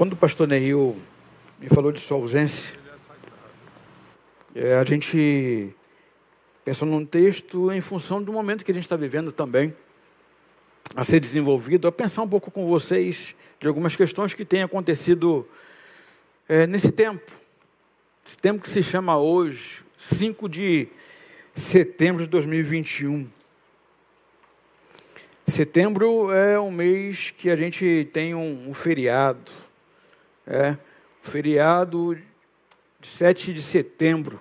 Quando o pastor Neil me falou de sua ausência, é, a gente pensou num texto em função do momento que a gente está vivendo também, a ser desenvolvido, a pensar um pouco com vocês de algumas questões que têm acontecido é, nesse tempo. Esse tempo que se chama hoje, 5 de setembro de 2021. Setembro é um mês que a gente tem um, um feriado, é, feriado de 7 de setembro,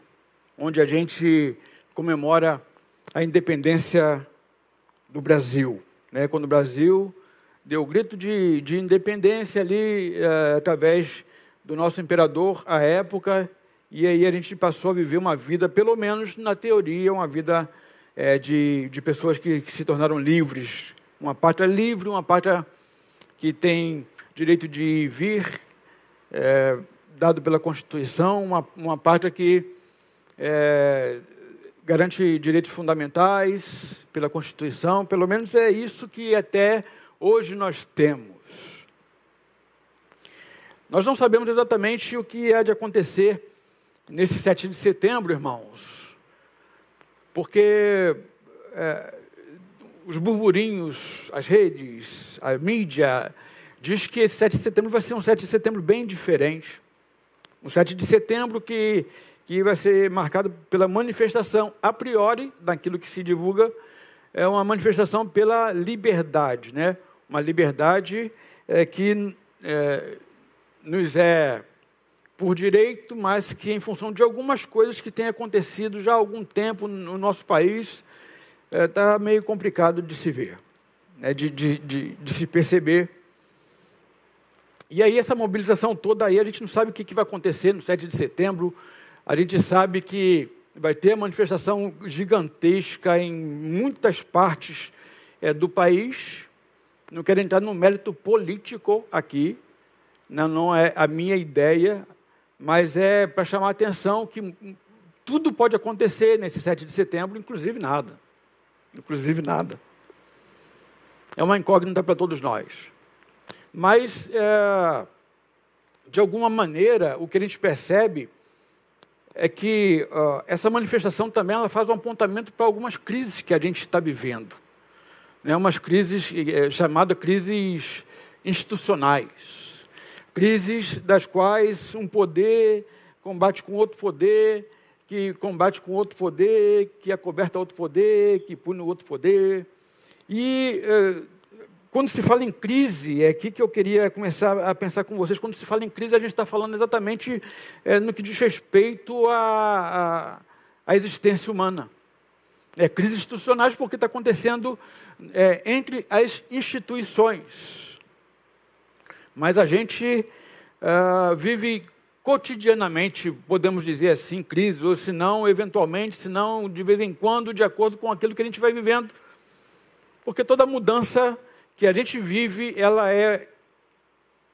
onde a gente comemora a independência do Brasil. Né? Quando o Brasil deu o grito de, de independência ali, é, através do nosso imperador à época, e aí a gente passou a viver uma vida, pelo menos na teoria, uma vida é, de, de pessoas que, que se tornaram livres. Uma pátria livre, uma pátria que tem direito de vir é, dado pela Constituição, uma, uma pátria que é, garante direitos fundamentais pela Constituição, pelo menos é isso que até hoje nós temos. Nós não sabemos exatamente o que há de acontecer nesse 7 de setembro, irmãos, porque é, os burburinhos, as redes, a mídia, diz que esse 7 de setembro vai ser um 7 de setembro bem diferente. Um 7 de setembro que, que vai ser marcado pela manifestação, a priori, daquilo que se divulga, é uma manifestação pela liberdade, né? Uma liberdade é, que é, nos é por direito, mas que em função de algumas coisas que têm acontecido já há algum tempo no nosso país, está é, meio complicado de se ver, né? de, de, de, de se perceber e aí, essa mobilização toda aí, a gente não sabe o que, que vai acontecer no 7 de setembro. A gente sabe que vai ter manifestação gigantesca em muitas partes é, do país. Não quero entrar no mérito político aqui, não, não é a minha ideia, mas é para chamar a atenção que tudo pode acontecer nesse 7 de setembro, inclusive nada. Inclusive nada. É uma incógnita para todos nós. Mas, é, de alguma maneira, o que a gente percebe é que essa manifestação também ela faz um apontamento para algumas crises que a gente está vivendo. Né? Umas crises é, chamadas crises institucionais. Crises das quais um poder combate com outro poder, que combate com outro poder, que acoberta outro poder, que pune outro poder. E uh, quando se fala em crise, é aqui que eu queria começar a pensar com vocês. Quando se fala em crise, a gente está falando exatamente é, no que diz respeito à, à, existência humana. É crise institucionais porque está acontecendo é, entre as instituições. Mas a gente uh, vive cotidianamente, podemos dizer assim, crise, ou se não, eventualmente, se não, de vez em quando, de acordo com aquilo que a gente vai vivendo. Porque toda mudança que a gente vive, ela é,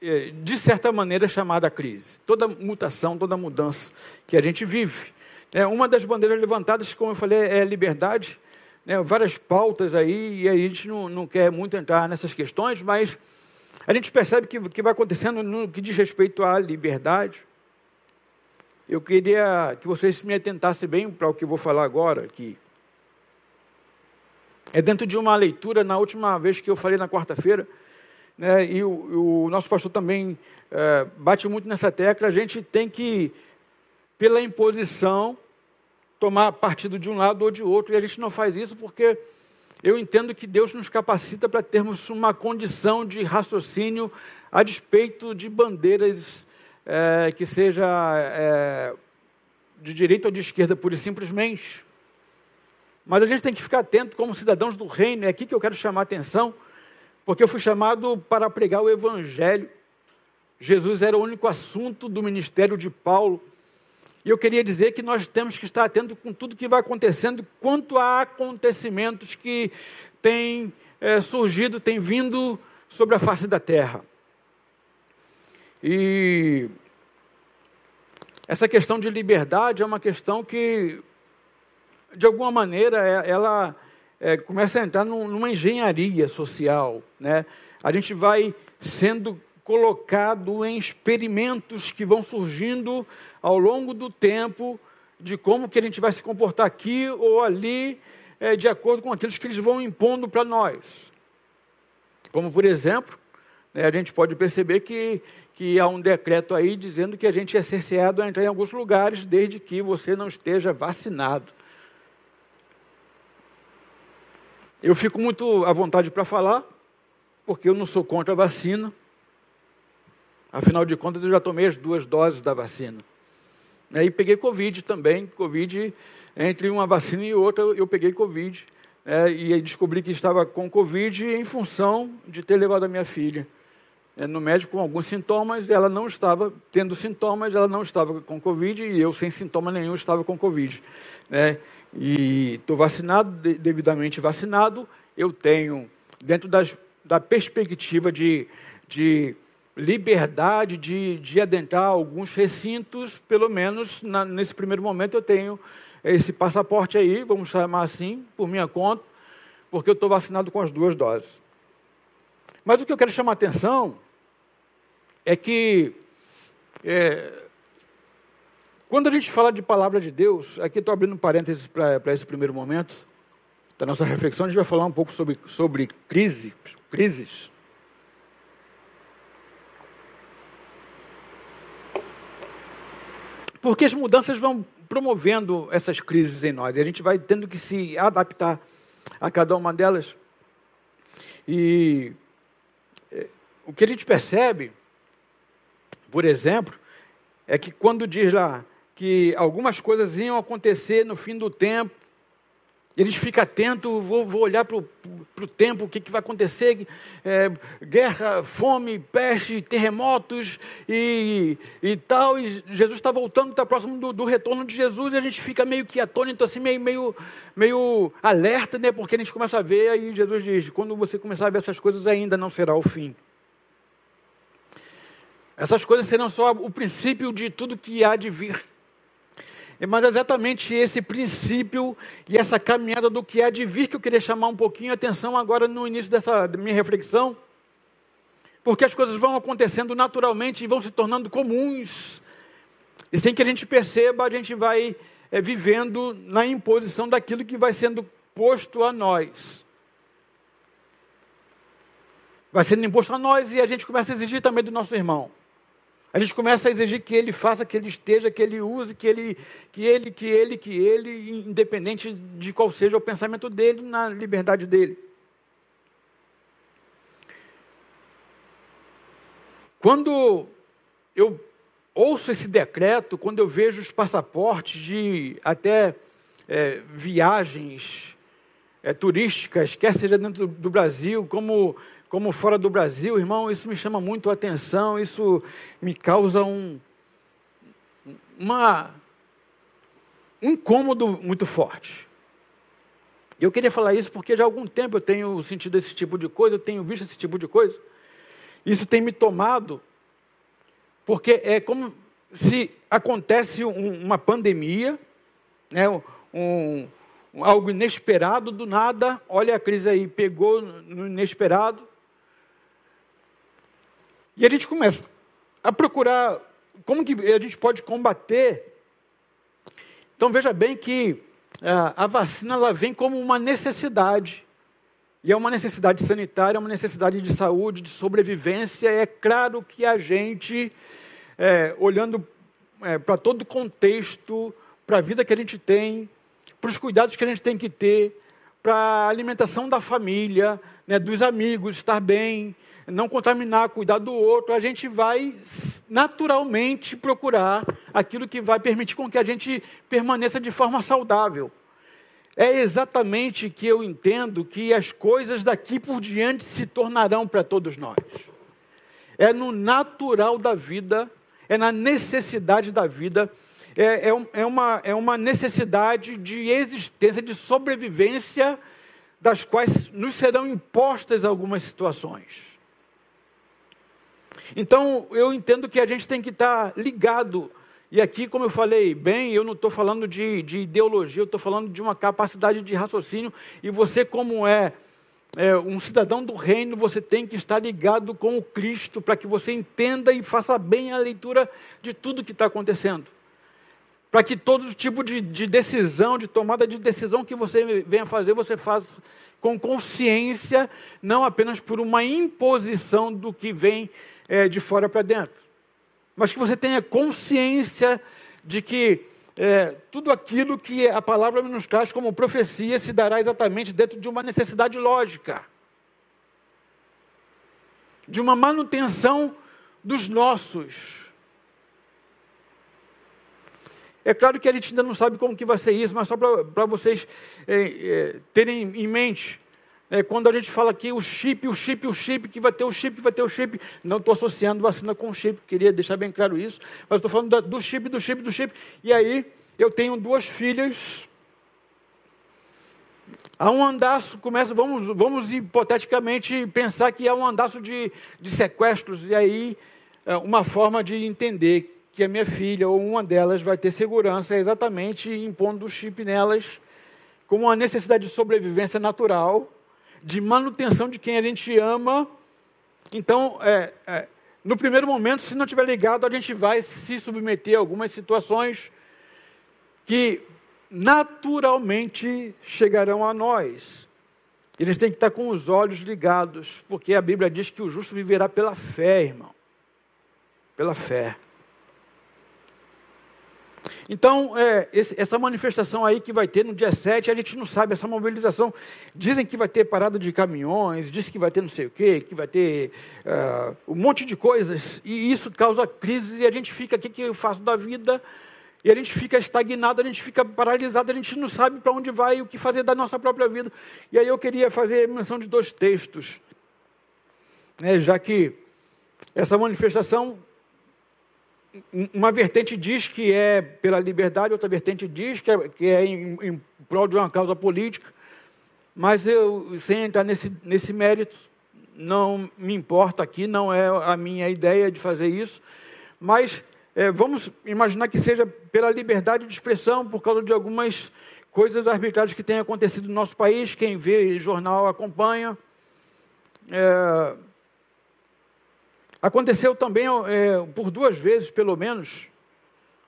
é, de certa maneira, chamada crise. Toda mutação, toda mudança que a gente vive. É, uma das bandeiras levantadas, como eu falei, é liberdade. Né, várias pautas aí, e a gente não, não quer muito entrar nessas questões, mas a gente percebe que, que vai acontecendo no que diz respeito à liberdade. Eu queria que vocês me atentassem bem para o que eu vou falar agora aqui. É dentro de uma leitura, na última vez que eu falei na quarta-feira, né, e o, o, nosso pastor também é, bate muito nessa tecla, a gente tem que, pela imposição, tomar partido de um lado ou de outro, e a gente não faz isso porque eu entendo que Deus nos capacita para termos uma condição de raciocínio a despeito de bandeiras é, que seja é, de direita ou de esquerda, pura e simplesmente. Mas a gente tem que ficar atento como cidadãos do reino, é aqui que eu quero chamar a atenção, porque eu fui chamado para pregar o evangelho. Jesus era o único assunto do ministério de Paulo. E eu queria dizer que nós temos que estar atentos com tudo que vai acontecendo quanto a acontecimentos que têm é, surgido, têm vindo sobre a face da terra. E essa questão de liberdade é uma questão que de alguma maneira, é, ela é, começa a entrar numa engenharia social. Né? A gente vai sendo colocado em experimentos que vão surgindo ao longo do tempo de como que a gente vai se comportar aqui ou ali, é, de acordo com aqueles que eles vão impondo para nós. Como, por exemplo, né, a gente pode perceber que, que há um decreto aí dizendo que a gente é cerceado a entrar em alguns lugares desde que você não esteja vacinado. Eu fico muito à vontade para falar, porque eu não sou contra a vacina. Afinal de contas, eu já tomei as duas doses da vacina. E peguei Covid também. Covid, entre uma vacina e outra, eu peguei Covid. É, e descobri que estava com Covid em função de ter levado a minha filha é, no médico com alguns sintomas, ela não estava tendo sintomas, ela não estava com Covid e eu, sem sintoma nenhum, estava com Covid. Né? E estou vacinado, devidamente vacinado, eu tenho, dentro das, da perspectiva de, de liberdade de, de adentrar alguns recintos, pelo menos na, nesse primeiro momento eu tenho esse passaporte aí, vamos chamar assim, por minha conta, porque eu estou vacinado com as duas doses. Mas o que eu quero chamar a atenção é que é, quando a gente fala de palavra de Deus, aqui estou abrindo parênteses para esse primeiro momento da nossa reflexão, a gente vai falar um pouco sobre, sobre crise, crises. Porque as mudanças vão promovendo essas crises em nós, e a gente vai tendo que se adaptar a cada uma delas. E é, o que a gente percebe, por exemplo, é que quando diz lá que algumas coisas iam acontecer no fim do tempo, e a gente fica atento, vou, vou olhar para o tempo, o que, que vai acontecer, é, guerra, fome, peste, terremotos e, e tal, e Jesus está voltando, está próximo do, do, retorno de Jesus, e a gente fica meio que atônito, assim, meio, meio, meio alerta, né, porque a gente começa a ver, aí Jesus diz, quando você começar a ver essas coisas, ainda não será o fim. Essas coisas serão só o princípio de tudo que há de vir. Mas é exatamente esse princípio e essa caminhada do que há de vir que eu queria chamar um pouquinho a atenção agora no início dessa minha reflexão. Porque as coisas vão acontecendo naturalmente e vão se tornando comuns. E sem que a gente perceba, a gente vai é, vivendo na imposição daquilo que vai sendo posto a nós. Vai sendo imposto a nós e a gente começa a exigir também do nosso irmão. A gente começa a exigir que ele faça, que ele esteja, que ele use, que ele, que ele, que ele, que ele, independente de qual seja o pensamento dele, na liberdade dele. Quando eu ouço esse decreto, quando eu vejo os passaportes de até é, viagens é, turísticas, quer seja dentro do, do Brasil, como como fora do Brasil, irmão, isso me chama muito a atenção, isso me causa um, uma, um incômodo muito forte. Eu queria falar isso porque já há algum tempo eu tenho sentido esse tipo de coisa, eu tenho visto esse tipo de coisa. Isso tem me tomado, porque é como se acontece um, uma pandemia, né, um, algo inesperado do nada, olha a crise aí, pegou no inesperado, e a gente começa a procurar como que a gente pode combater. Então veja bem que a, é, a vacina ela vem como uma necessidade. E é uma necessidade sanitária, é uma necessidade de saúde, de sobrevivência. É claro que a gente, é, olhando é, para todo o contexto, para a vida que a gente tem, para os cuidados que a gente tem que ter, para a alimentação da família, né, dos amigos, estar bem, não contaminar, cuidar do outro, a gente vai naturalmente procurar aquilo que vai permitir com que a gente permaneça de forma saudável. É exatamente que eu entendo que as coisas daqui por diante se tornarão para todos nós. É no natural da vida, é na necessidade da vida, é, é, é, uma, é uma necessidade de existência, de sobrevivência, das quais nos serão impostas algumas situações. Então, eu entendo que a gente tem que estar ligado. E aqui, como eu falei bem, eu não estou falando de, de ideologia, eu estou falando de uma capacidade de raciocínio. E você, como é é, um cidadão do reino, você tem que estar ligado com o Cristo para que você entenda e faça bem a leitura de tudo que está acontecendo. Para que todo tipo de, de, decisão, de tomada de decisão que você venha fazer, você faça com consciência, não apenas por uma imposição do que vem é, de fora para dentro, mas que você tenha consciência de que é, tudo aquilo que a palavra nos traz como profecia se dará exatamente dentro de uma necessidade lógica, de uma manutenção dos nossos. É claro que a gente ainda não sabe como que vai ser isso, mas só para vocês é, é, terem em mente, é, quando a gente fala aqui o chip, o chip, o chip, que vai ter o chip, vai ter o chip, não estou associando vacina com chip, queria deixar bem claro isso, mas estou falando do chip, do chip, do chip. E aí, eu tenho duas filhas. Há um andaço, começa, vamos, vamos hipoteticamente pensar que há um andaço de, de sequestros, e aí é uma forma de entender que a minha filha ou uma delas vai ter segurança é exatamente impondo o chip nelas como uma necessidade de sobrevivência natural de manutenção de quem a gente ama. Então, é, é, no primeiro momento, se não estiver ligado, a gente vai se submeter a algumas situações que naturalmente chegarão a nós. Eles têm que estar com os olhos ligados, porque a Bíblia diz que o justo viverá pela fé, irmão. Pela fé. Então, é, esse, essa manifestação aí que vai ter no dia 7, a gente não sabe, essa mobilização. Dizem que vai ter parada de caminhões, dizem que vai ter não sei o quê, que vai ter uh, um monte de coisas, e isso causa crise, e a gente fica, o que, que eu faço da vida? E a gente fica estagnado, a gente fica paralisado, a gente não sabe para onde vai e o que fazer da nossa própria vida. E aí eu queria fazer menção de dois textos, né, já que essa manifestação uma vertente diz que é pela liberdade, outra vertente diz que é, que é em, em prol de uma causa política, mas eu, sem entrar nesse, nesse mérito, não me importa aqui, não é a minha ideia de fazer isso, mas é, vamos imaginar que seja pela liberdade de expressão, por causa de algumas coisas arbitrárias que têm acontecido no nosso país, quem vê jornal acompanha. É, Aconteceu também, é, por duas vezes, pelo menos,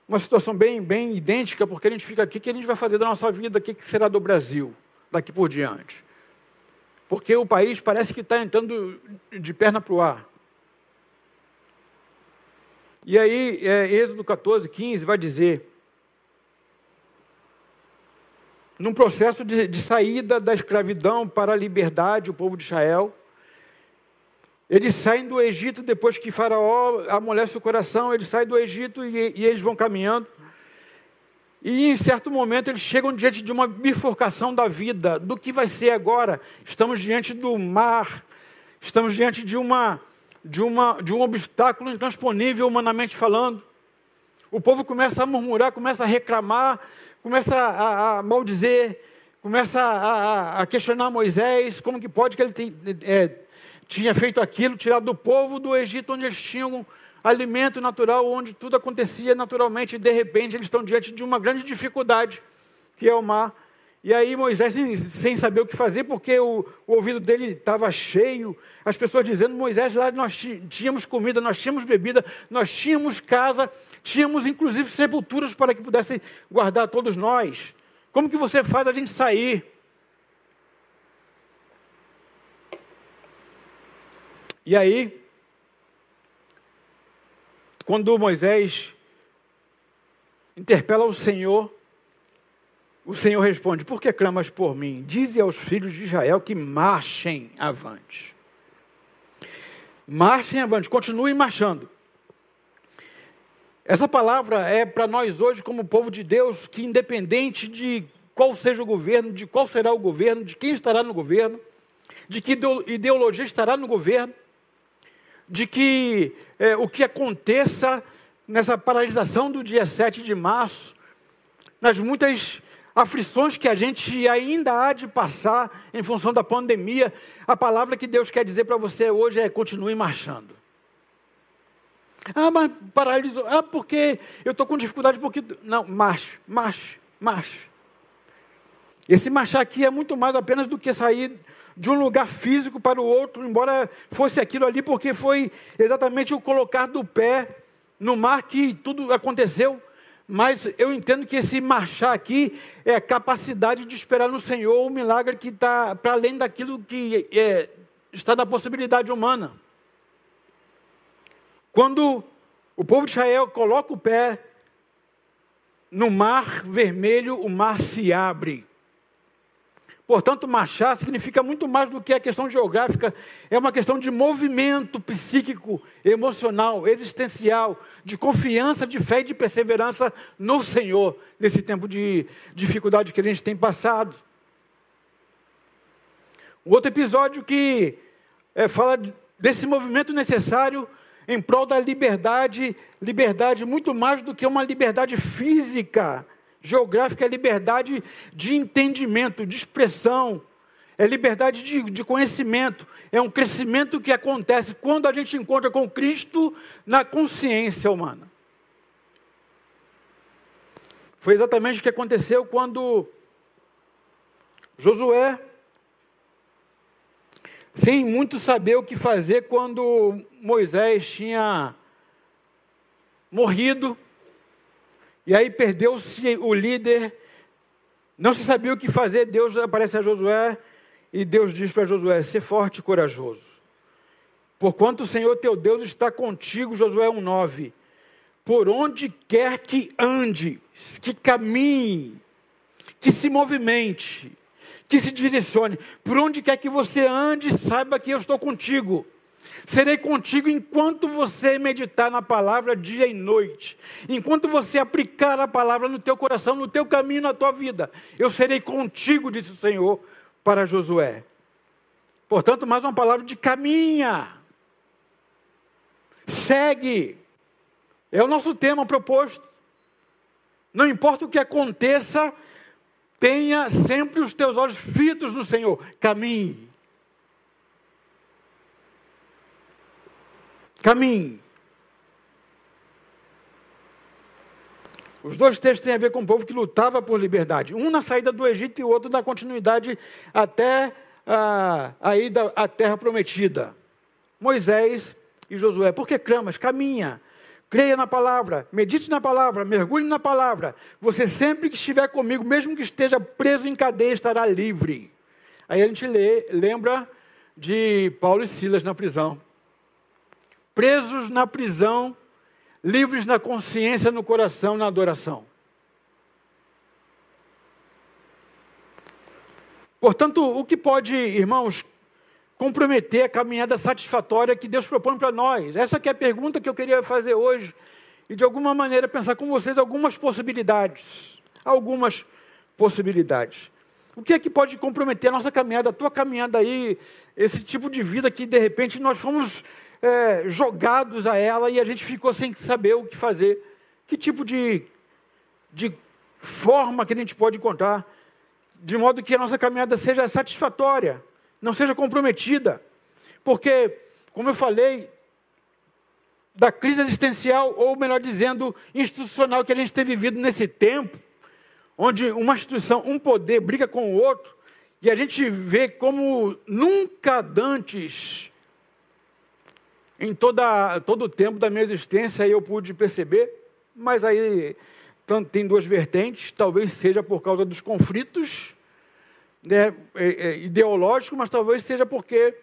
uma situação bem, bem idêntica, porque a gente fica aqui, o que a gente vai fazer da nossa vida, o que será do Brasil daqui por diante? Porque o país parece que está entrando de perna para o ar. E aí, é, Êxodo 14, 15 vai dizer: num processo de, de saída da escravidão para a liberdade, o povo de Israel, eles saem do Egito depois que Faraó amolece o coração, eles saem do Egito e, e, eles vão caminhando. E em certo momento eles chegam diante de uma bifurcação da vida, do que vai ser agora. Estamos diante do mar, estamos diante de, uma, de, uma, de um obstáculo intransponível, humanamente falando. O povo começa a murmurar, começa a reclamar, começa a, a maldizer, começa a, a, questionar Moisés, como que pode que ele tem, é, tinha feito aquilo, tirado do povo do Egito, onde eles tinham alimento natural, onde tudo acontecia naturalmente, e de repente eles estão diante de uma grande dificuldade, que é o mar. E aí Moisés, sem, sem saber o que fazer, porque o, o ouvido dele estava cheio, as pessoas dizendo, Moisés, lá nós tínhamos comida, nós tínhamos bebida, nós tínhamos casa, tínhamos inclusive sepulturas para que pudesse guardar todos nós. Como que você faz a gente sair? E aí, quando Moisés interpela o Senhor, o Senhor responde: Por que clamas por mim? Dize aos filhos de Israel que marchem avante. Marchem avante, continuem marchando. Essa palavra é para nós hoje, como povo de Deus, que independente de qual seja o governo, de qual será o governo, de quem estará no governo, de que ideologia estará no governo, de que é, o que aconteça nessa paralisação do dia 7 de março, nas muitas aflições que a gente ainda há de passar em função da pandemia, a palavra que Deus quer dizer para você hoje é: continue marchando. Ah, mas paralisou. Ah, porque eu estou com dificuldade, porque. Não, marche, marche, marche. Esse marchar aqui é muito mais apenas do que sair de um lugar físico para o outro, embora fosse aquilo ali, porque foi exatamente o colocar do pé no mar que tudo aconteceu. Mas eu entendo que esse marchar aqui é a capacidade de esperar no Senhor o milagre que está para além daquilo que é, está da possibilidade humana. Quando o povo de Israel coloca o pé no mar vermelho, o mar se abre. Portanto, marchar significa muito mais do que a questão geográfica, é uma questão de movimento psíquico, emocional, existencial, de confiança, de fé e de perseverança no Senhor, nesse tempo de dificuldade que a gente tem passado. Um outro episódio que é, fala desse movimento necessário em prol da liberdade, liberdade muito mais do que uma liberdade física, geográfica, é liberdade de entendimento, de expressão, é liberdade de, de, conhecimento, é um crescimento que acontece quando a gente encontra com Cristo na consciência humana. Foi exatamente o que aconteceu quando Josué sem muito saber o que fazer quando Moisés tinha morrido, e aí perdeu-se o líder, não se sabia o que fazer, Deus aparece a Josué, e Deus diz para Josué: Ser forte e corajoso. Porquanto o Senhor teu Deus está contigo, Josué 1,9. Por onde quer que ande, que caminhe, que se movimente, que se direcione. Por onde quer que você ande, saiba que eu estou contigo. Serei contigo enquanto você meditar na palavra dia e noite. Enquanto você aplicar a palavra no teu coração, no teu caminho, na tua vida. Eu serei contigo, disse o Senhor para Josué. Portanto, mais uma palavra de caminha. Segue. É o nosso tema proposto. Não importa o que aconteça, Tenha sempre os teus olhos fitos no Senhor. Caminhe. Caminhe. Os dois textos têm a ver com o povo que lutava por liberdade. Um na saída do Egito e outro na continuidade até a, a ida à terra prometida. Moisés e Josué. Por que clamas? Caminha. Creia na palavra, medite na palavra, mergulhe na palavra. Você sempre que estiver comigo, mesmo que esteja preso em cadeia, estará livre. Aí a gente lê, lembra de Paulo e Silas na prisão. Presos na prisão, livres na consciência, no coração, na adoração. Portanto, o que pode, irmãos, comprometer a caminhada satisfatória que Deus propõe para nós? Essa é a pergunta que eu queria fazer hoje e de alguma maneira pensar com vocês algumas possibilidades, algumas possibilidades. O que é que pode comprometer a nossa caminhada, a tua caminhada aí, esse tipo de vida que de repente nós fomos é, jogados a ela e a gente ficou sem saber o que fazer? Que tipo de, de forma que a gente pode encontrar de modo que a nossa caminhada seja satisfatória? não seja comprometida, porque, como eu falei, da crise existencial, ou melhor dizendo, institucional que a gente tem vivido nesse tempo, onde uma instituição, um poder briga com o outro, e a gente vê como nunca dantes, em toda, todo o tempo da minha existência, eu pude perceber, mas aí tem duas vertentes, talvez seja por causa dos conflitos né, é, é, ideológico, mas talvez seja porque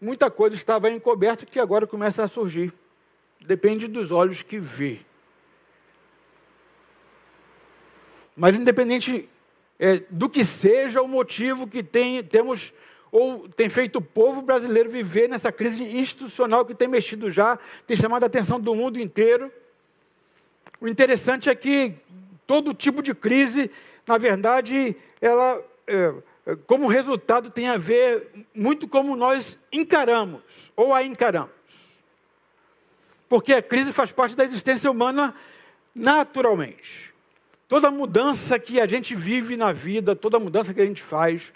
muita coisa estava encoberta que agora começa a surgir. Depende dos olhos que vê. Mas independente é, do que seja o motivo que tem, temos ou tem feito o povo brasileiro viver nessa crise institucional que tem mexido já, tem chamado a atenção do mundo inteiro. O interessante é que todo tipo de crise, na verdade, ela é, como resultado tem a ver muito como nós encaramos ou a encaramos. Porque a crise faz parte da existência humana naturalmente. Toda mudança que a gente vive na vida, toda mudança que a gente faz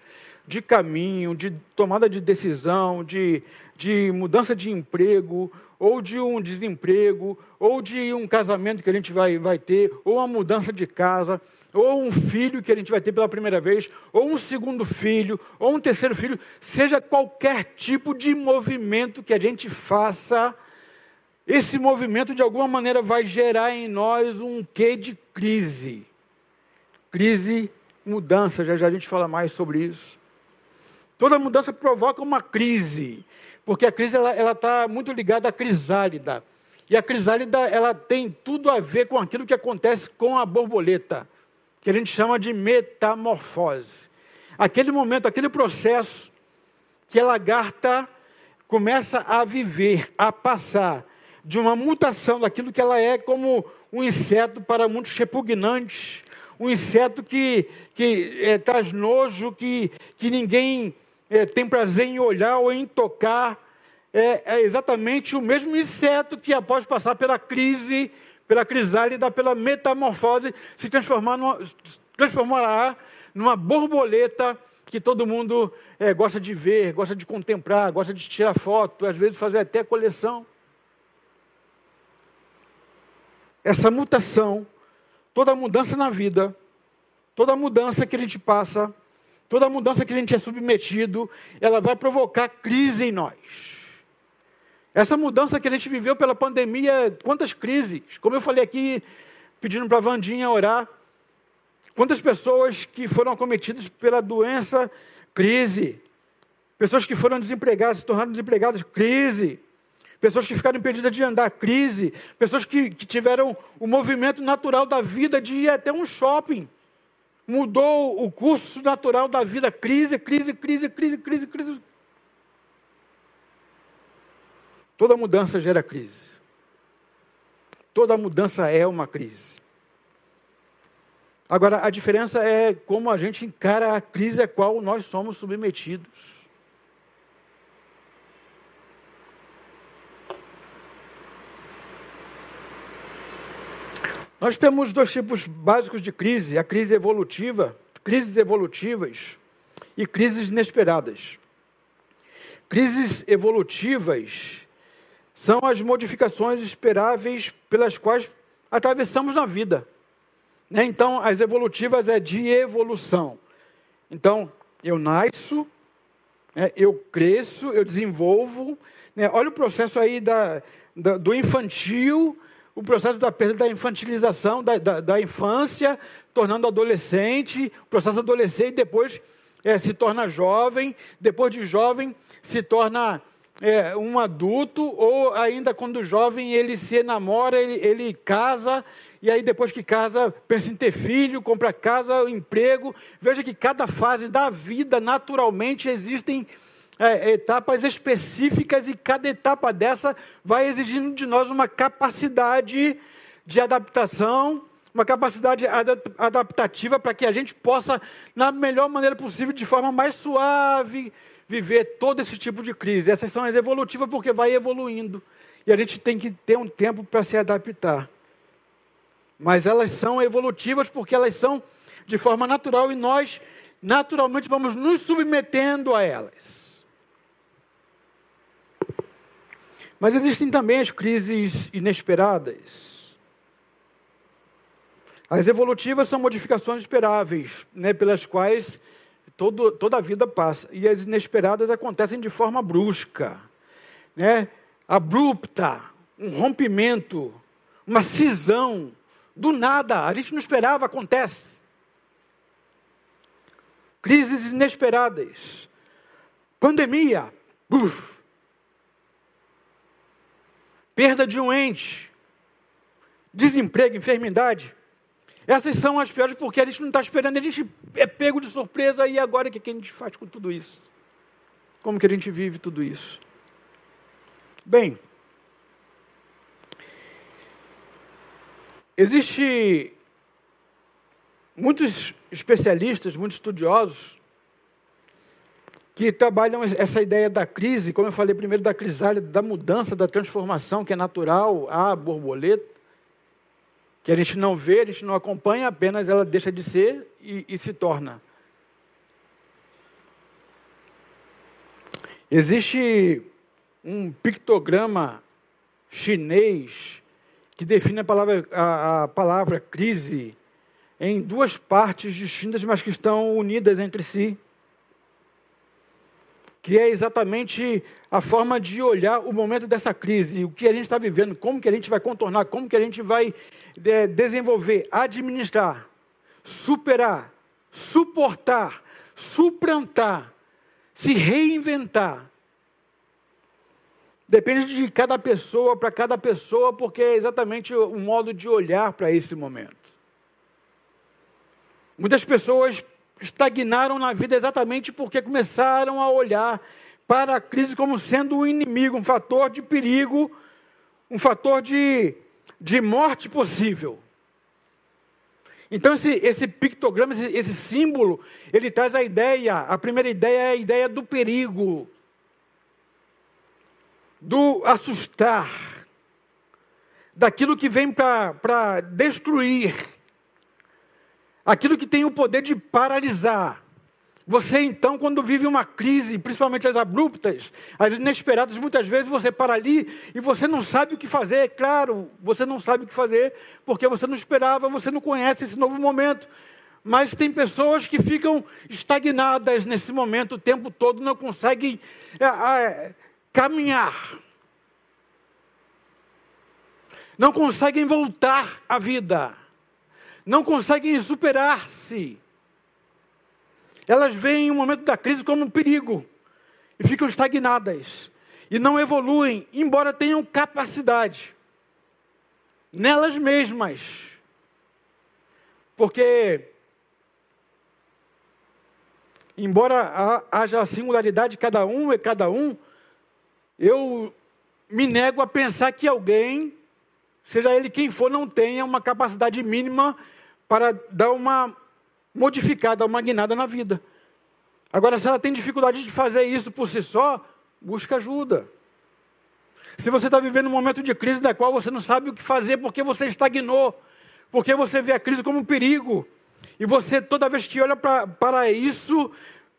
de caminho, de tomada de decisão, de, de mudança de emprego, ou de um desemprego, ou de um casamento que a gente vai, vai ter, ou uma mudança de casa, ou um filho que a gente vai ter pela primeira vez, ou um segundo filho, ou um terceiro filho, seja qualquer tipo de movimento que a gente faça, esse movimento de alguma maneira vai gerar em nós um quê de crise. Crise, mudança, já já a gente fala mais sobre isso. Toda mudança provoca uma crise, porque a crise ela está muito ligada à crisálida. E a crisálida ela tem tudo a ver com aquilo que acontece com a borboleta, que a gente chama de metamorfose. Aquele momento, aquele processo que a lagarta começa a viver, a passar de uma mutação daquilo que ela é como um inseto para muitos repugnantes, um inseto que, que é, traz nojo, que, que ninguém é, tem prazer em olhar ou em tocar. É, é, exatamente o mesmo inseto que, após passar pela crise, pela crisálida, pela metamorfose, se transformar numa, transformará numa borboleta que todo mundo é, gosta de ver, gosta de contemplar, gosta de tirar foto, às vezes fazer até coleção. Essa mutação toda mudança na vida, toda mudança que a gente passa, toda mudança que a gente é submetido, ela vai provocar crise em nós. Essa mudança que a gente viveu pela pandemia, quantas crises? Como eu falei aqui, pedindo para a Vandinha orar, quantas pessoas que foram acometidas pela doença, crise. Pessoas que foram desempregadas, se tornaram desempregadas, crise pessoas que ficaram impedidas de andar, crise, pessoas que, que tiveram o movimento natural da vida de ir até um shopping. Mudou o curso natural da vida, crise, crise, crise, crise, crise, crise. Toda mudança gera crise. Toda mudança é uma crise. Agora, a diferença é como a gente encara a crise a qual nós somos submetidos. Nós temos dois tipos básicos de crise: a crise evolutiva, crises evolutivas e crises inesperadas. Crises evolutivas são as modificações esperáveis pelas quais atravessamos na vida. Né? Então, as evolutivas é de evolução. Então, eu nasço, né? eu cresço, eu desenvolvo. Né? Olha o processo aí da, da, do infantil o processo da perda da infantilização, da, da, da infância, tornando adolescente, o processo adolescente, depois é, se torna jovem, depois de jovem se torna é, um adulto, ou ainda quando jovem ele se enamora, ele, ele casa, e aí depois que casa, pensa em ter filho, compra casa, emprego. Veja que cada fase da vida, naturalmente, existem é, etapas específicas e cada etapa dessa vai exigindo de nós uma capacidade de adaptação, uma capacidade adaptativa para que a gente possa, na melhor maneira possível, de forma mais suave, viver todo esse tipo de crise. Essas são as evolutivas porque vai evoluindo. E a gente tem que ter um tempo para se adaptar. Mas elas são evolutivas porque elas são de forma natural e nós, naturalmente, vamos nos submetendo a elas. Mas existem também as crises inesperadas. As evolutivas são modificações esperáveis, né, pelas quais todo, toda a vida passa. E as inesperadas acontecem de forma brusca, né, abrupta, um rompimento, uma cisão. Do nada, a gente não esperava, acontece. Crises inesperadas. Pandemia, buf, perda de um ente, desemprego, enfermidade. Essas são as piores porque a gente não está esperando, a gente é pego de surpresa e agora o que, que a gente faz com tudo isso? Como que a gente vive tudo isso? Bem, existe muitos especialistas, muitos estudiosos que trabalham essa ideia da crise, como eu falei primeiro, da crisálida, da mudança, da transformação que é natural à borboleta, que a gente não vê, a gente não acompanha, apenas ela deixa de ser e, e se torna. Existe um pictograma chinês que define a palavra, a, a palavra crise em duas partes distintas, mas que estão unidas entre si. Que é exatamente a forma de olhar o momento dessa crise, o que a gente está vivendo, como que a gente vai contornar, como que a gente vai é, desenvolver, administrar, superar, suportar, suplantar, se reinventar. Depende de cada pessoa para cada pessoa, porque é exatamente o modo de olhar para esse momento. Muitas pessoas estagnaram na vida exatamente porque começaram a olhar para a crise como sendo um inimigo, um fator de perigo, um fator de, de morte possível. Então, esse, esse pictograma, esse, esse símbolo, ele traz a ideia, a primeira ideia é a ideia do perigo, do assustar, daquilo que vem para destruir, aquilo que tem o poder de paralisar. Você então, quando vive uma crise, principalmente as abruptas, as inesperadas, muitas vezes você para ali e você não sabe o que fazer. Claro, você não sabe o que fazer porque você não esperava, você não conhece esse novo momento. Mas tem pessoas que ficam estagnadas nesse momento o tempo todo, não conseguem é, é, caminhar, não conseguem voltar à vida, não conseguem superar-se elas veem o momento da crise como um perigo e ficam estagnadas e não evoluem, embora tenham capacidade nelas mesmas. Porque, embora haja a singularidade de cada um e cada um, eu me nego a pensar que alguém, seja ele quem for, não tenha uma capacidade mínima para dar uma modificada, uma guinada na vida. Agora, se ela tem dificuldade de fazer isso por si só, busca ajuda. Se você está vivendo um momento de crise da qual você não sabe o que fazer porque você estagnou, porque você vê a crise como um perigo, e você, toda vez que olha pra, para isso,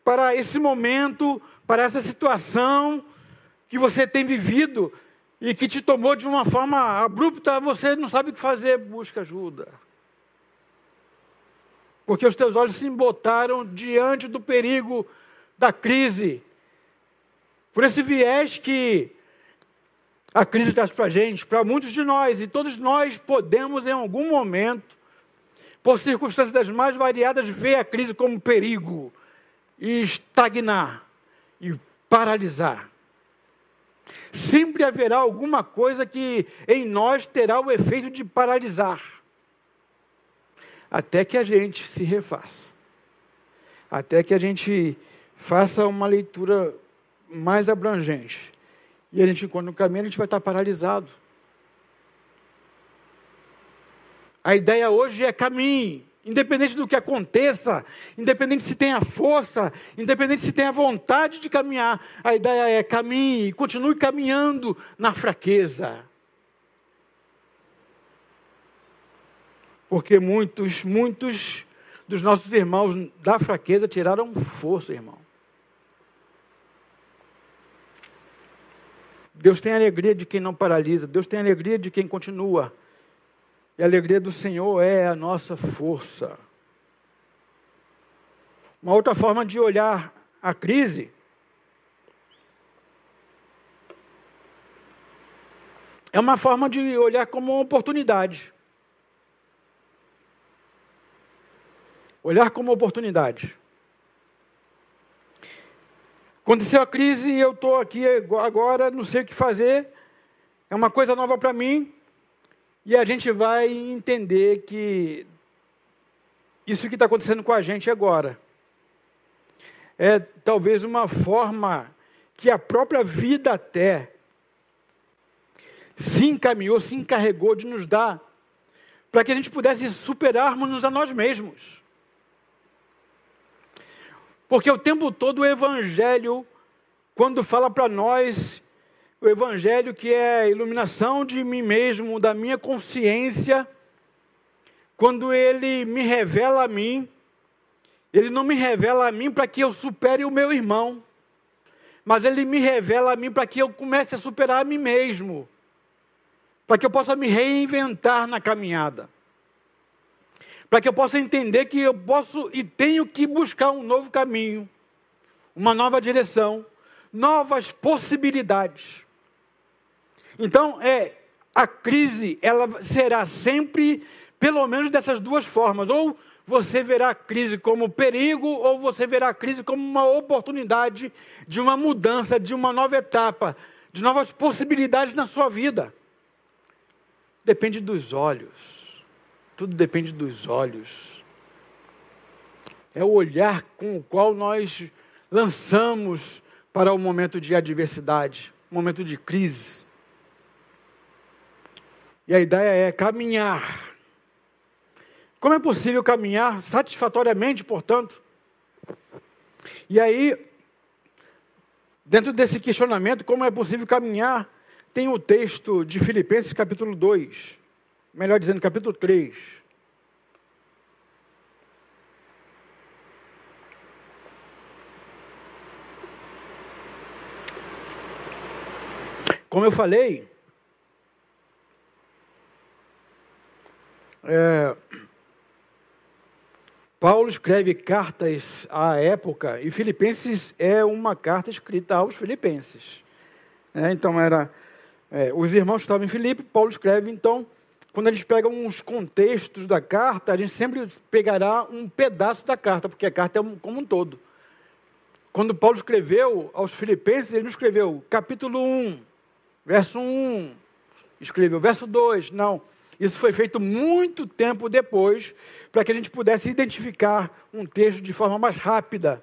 para esse momento, para essa situação que você tem vivido e que te tomou de uma forma abrupta, você não sabe o que fazer, busca ajuda porque os teus olhos se embotaram diante do perigo da crise. Por esse viés que a crise traz para a gente, para muitos de nós, e todos nós podemos, em algum momento, por circunstâncias das mais variadas, ver a crise como perigo e estagnar e paralisar. Sempre haverá alguma coisa que em nós terá o efeito de paralisar até que a gente se refaça. Até que a gente faça uma leitura mais abrangente. E a gente, quando no caminho, a gente vai estar paralisado. A ideia hoje é caminhe, independente do que aconteça, independente se tenha força, independente se tenha vontade de caminhar, a ideia é caminhe, continue caminhando na fraqueza. Porque muitos, muitos dos nossos irmãos da fraqueza tiraram força, irmão. Deus tem alegria de quem não paralisa, Deus tem alegria de quem continua. A alegria do Senhor é a nossa força. Uma outra forma de olhar a crise é uma forma de olhar como uma oportunidade. Olhar como oportunidade. Aconteceu a crise e eu estou aqui agora, não sei o que fazer, é uma coisa nova para mim, e a gente vai entender que isso que está acontecendo com a gente agora é talvez uma forma que a própria vida até se encaminhou, se encarregou de nos dar, para que a gente pudesse superarmos a nós mesmos. Porque o tempo todo o Evangelho, quando fala para nós, o Evangelho que é a iluminação de mim mesmo, da minha consciência, quando ele me revela a mim, ele não me revela a mim para que eu supere o meu irmão, mas ele me revela a mim para que eu comece a superar a mim mesmo, para que eu possa me reinventar na caminhada para que eu possa entender que eu posso e tenho que buscar um novo caminho, uma nova direção, novas possibilidades. Então, é a crise, ela será sempre pelo menos dessas duas formas, ou você verá a crise como perigo, ou você verá a crise como uma oportunidade de uma mudança, de uma nova etapa, de novas possibilidades na sua vida. Depende dos olhos. Tudo depende dos olhos. É o olhar com o qual nós lançamos para o momento de adversidade, momento de crise. E a ideia é caminhar. Como é possível caminhar satisfatoriamente, portanto? E aí, dentro desse questionamento, como é possível caminhar, tem o texto de Filipenses capítulo 2 melhor dizendo, capítulo 3. Como eu falei, é, Paulo escreve cartas à época, e Filipenses é uma carta escrita aos Filipenses. É, então, era. É, os irmãos estavam em Filipe, Paulo escreve, então, quando a gente pega uns contextos da carta, a gente sempre pegará um pedaço da carta, porque a carta é como um todo. Quando Paulo escreveu aos Filipenses, ele não escreveu capítulo 1, verso 1, escreveu verso 2, não. Isso foi feito muito tempo depois, para que a gente pudesse identificar um texto de forma mais rápida,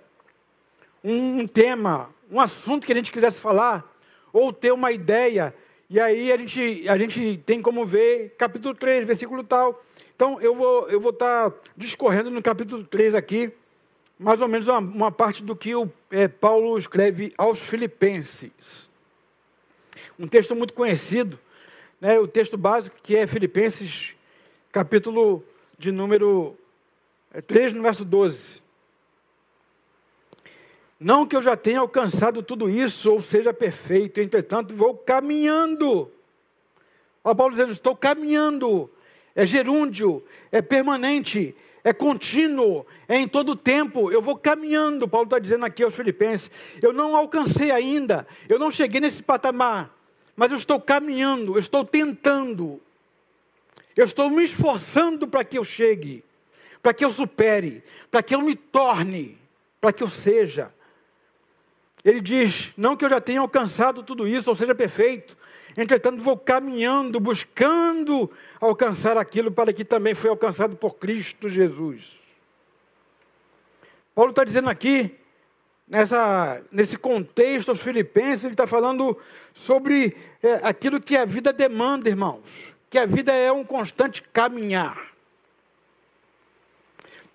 um, um tema, um assunto que a gente quisesse falar, ou ter uma ideia e aí a gente, a gente tem como ver capítulo 3, versículo tal. Então eu vou eu vou estar tá discorrendo no capítulo 3 aqui, mais ou menos uma, uma parte do que o, é, Paulo escreve aos Filipenses. Um texto muito conhecido, né, o texto básico que é Filipenses, capítulo de número 3, é, no verso 12. Não que eu já tenha alcançado tudo isso ou seja perfeito, entretanto vou caminhando. Olha Paulo dizendo: estou caminhando. É gerúndio, é permanente, é contínuo, é em todo o tempo. Eu vou caminhando. Paulo está dizendo aqui aos Filipenses: eu não alcancei ainda, eu não cheguei nesse patamar, mas eu estou caminhando, eu estou tentando, eu estou me esforçando para que eu chegue, para que eu supere, para que eu me torne, para que eu seja. Ele diz: Não que eu já tenha alcançado tudo isso, ou seja, perfeito. Entretanto, vou caminhando, buscando alcançar aquilo para que também foi alcançado por Cristo Jesus. Paulo está dizendo aqui, nessa, nesse contexto aos Filipenses, ele está falando sobre é, aquilo que a vida demanda, irmãos. Que a vida é um constante caminhar.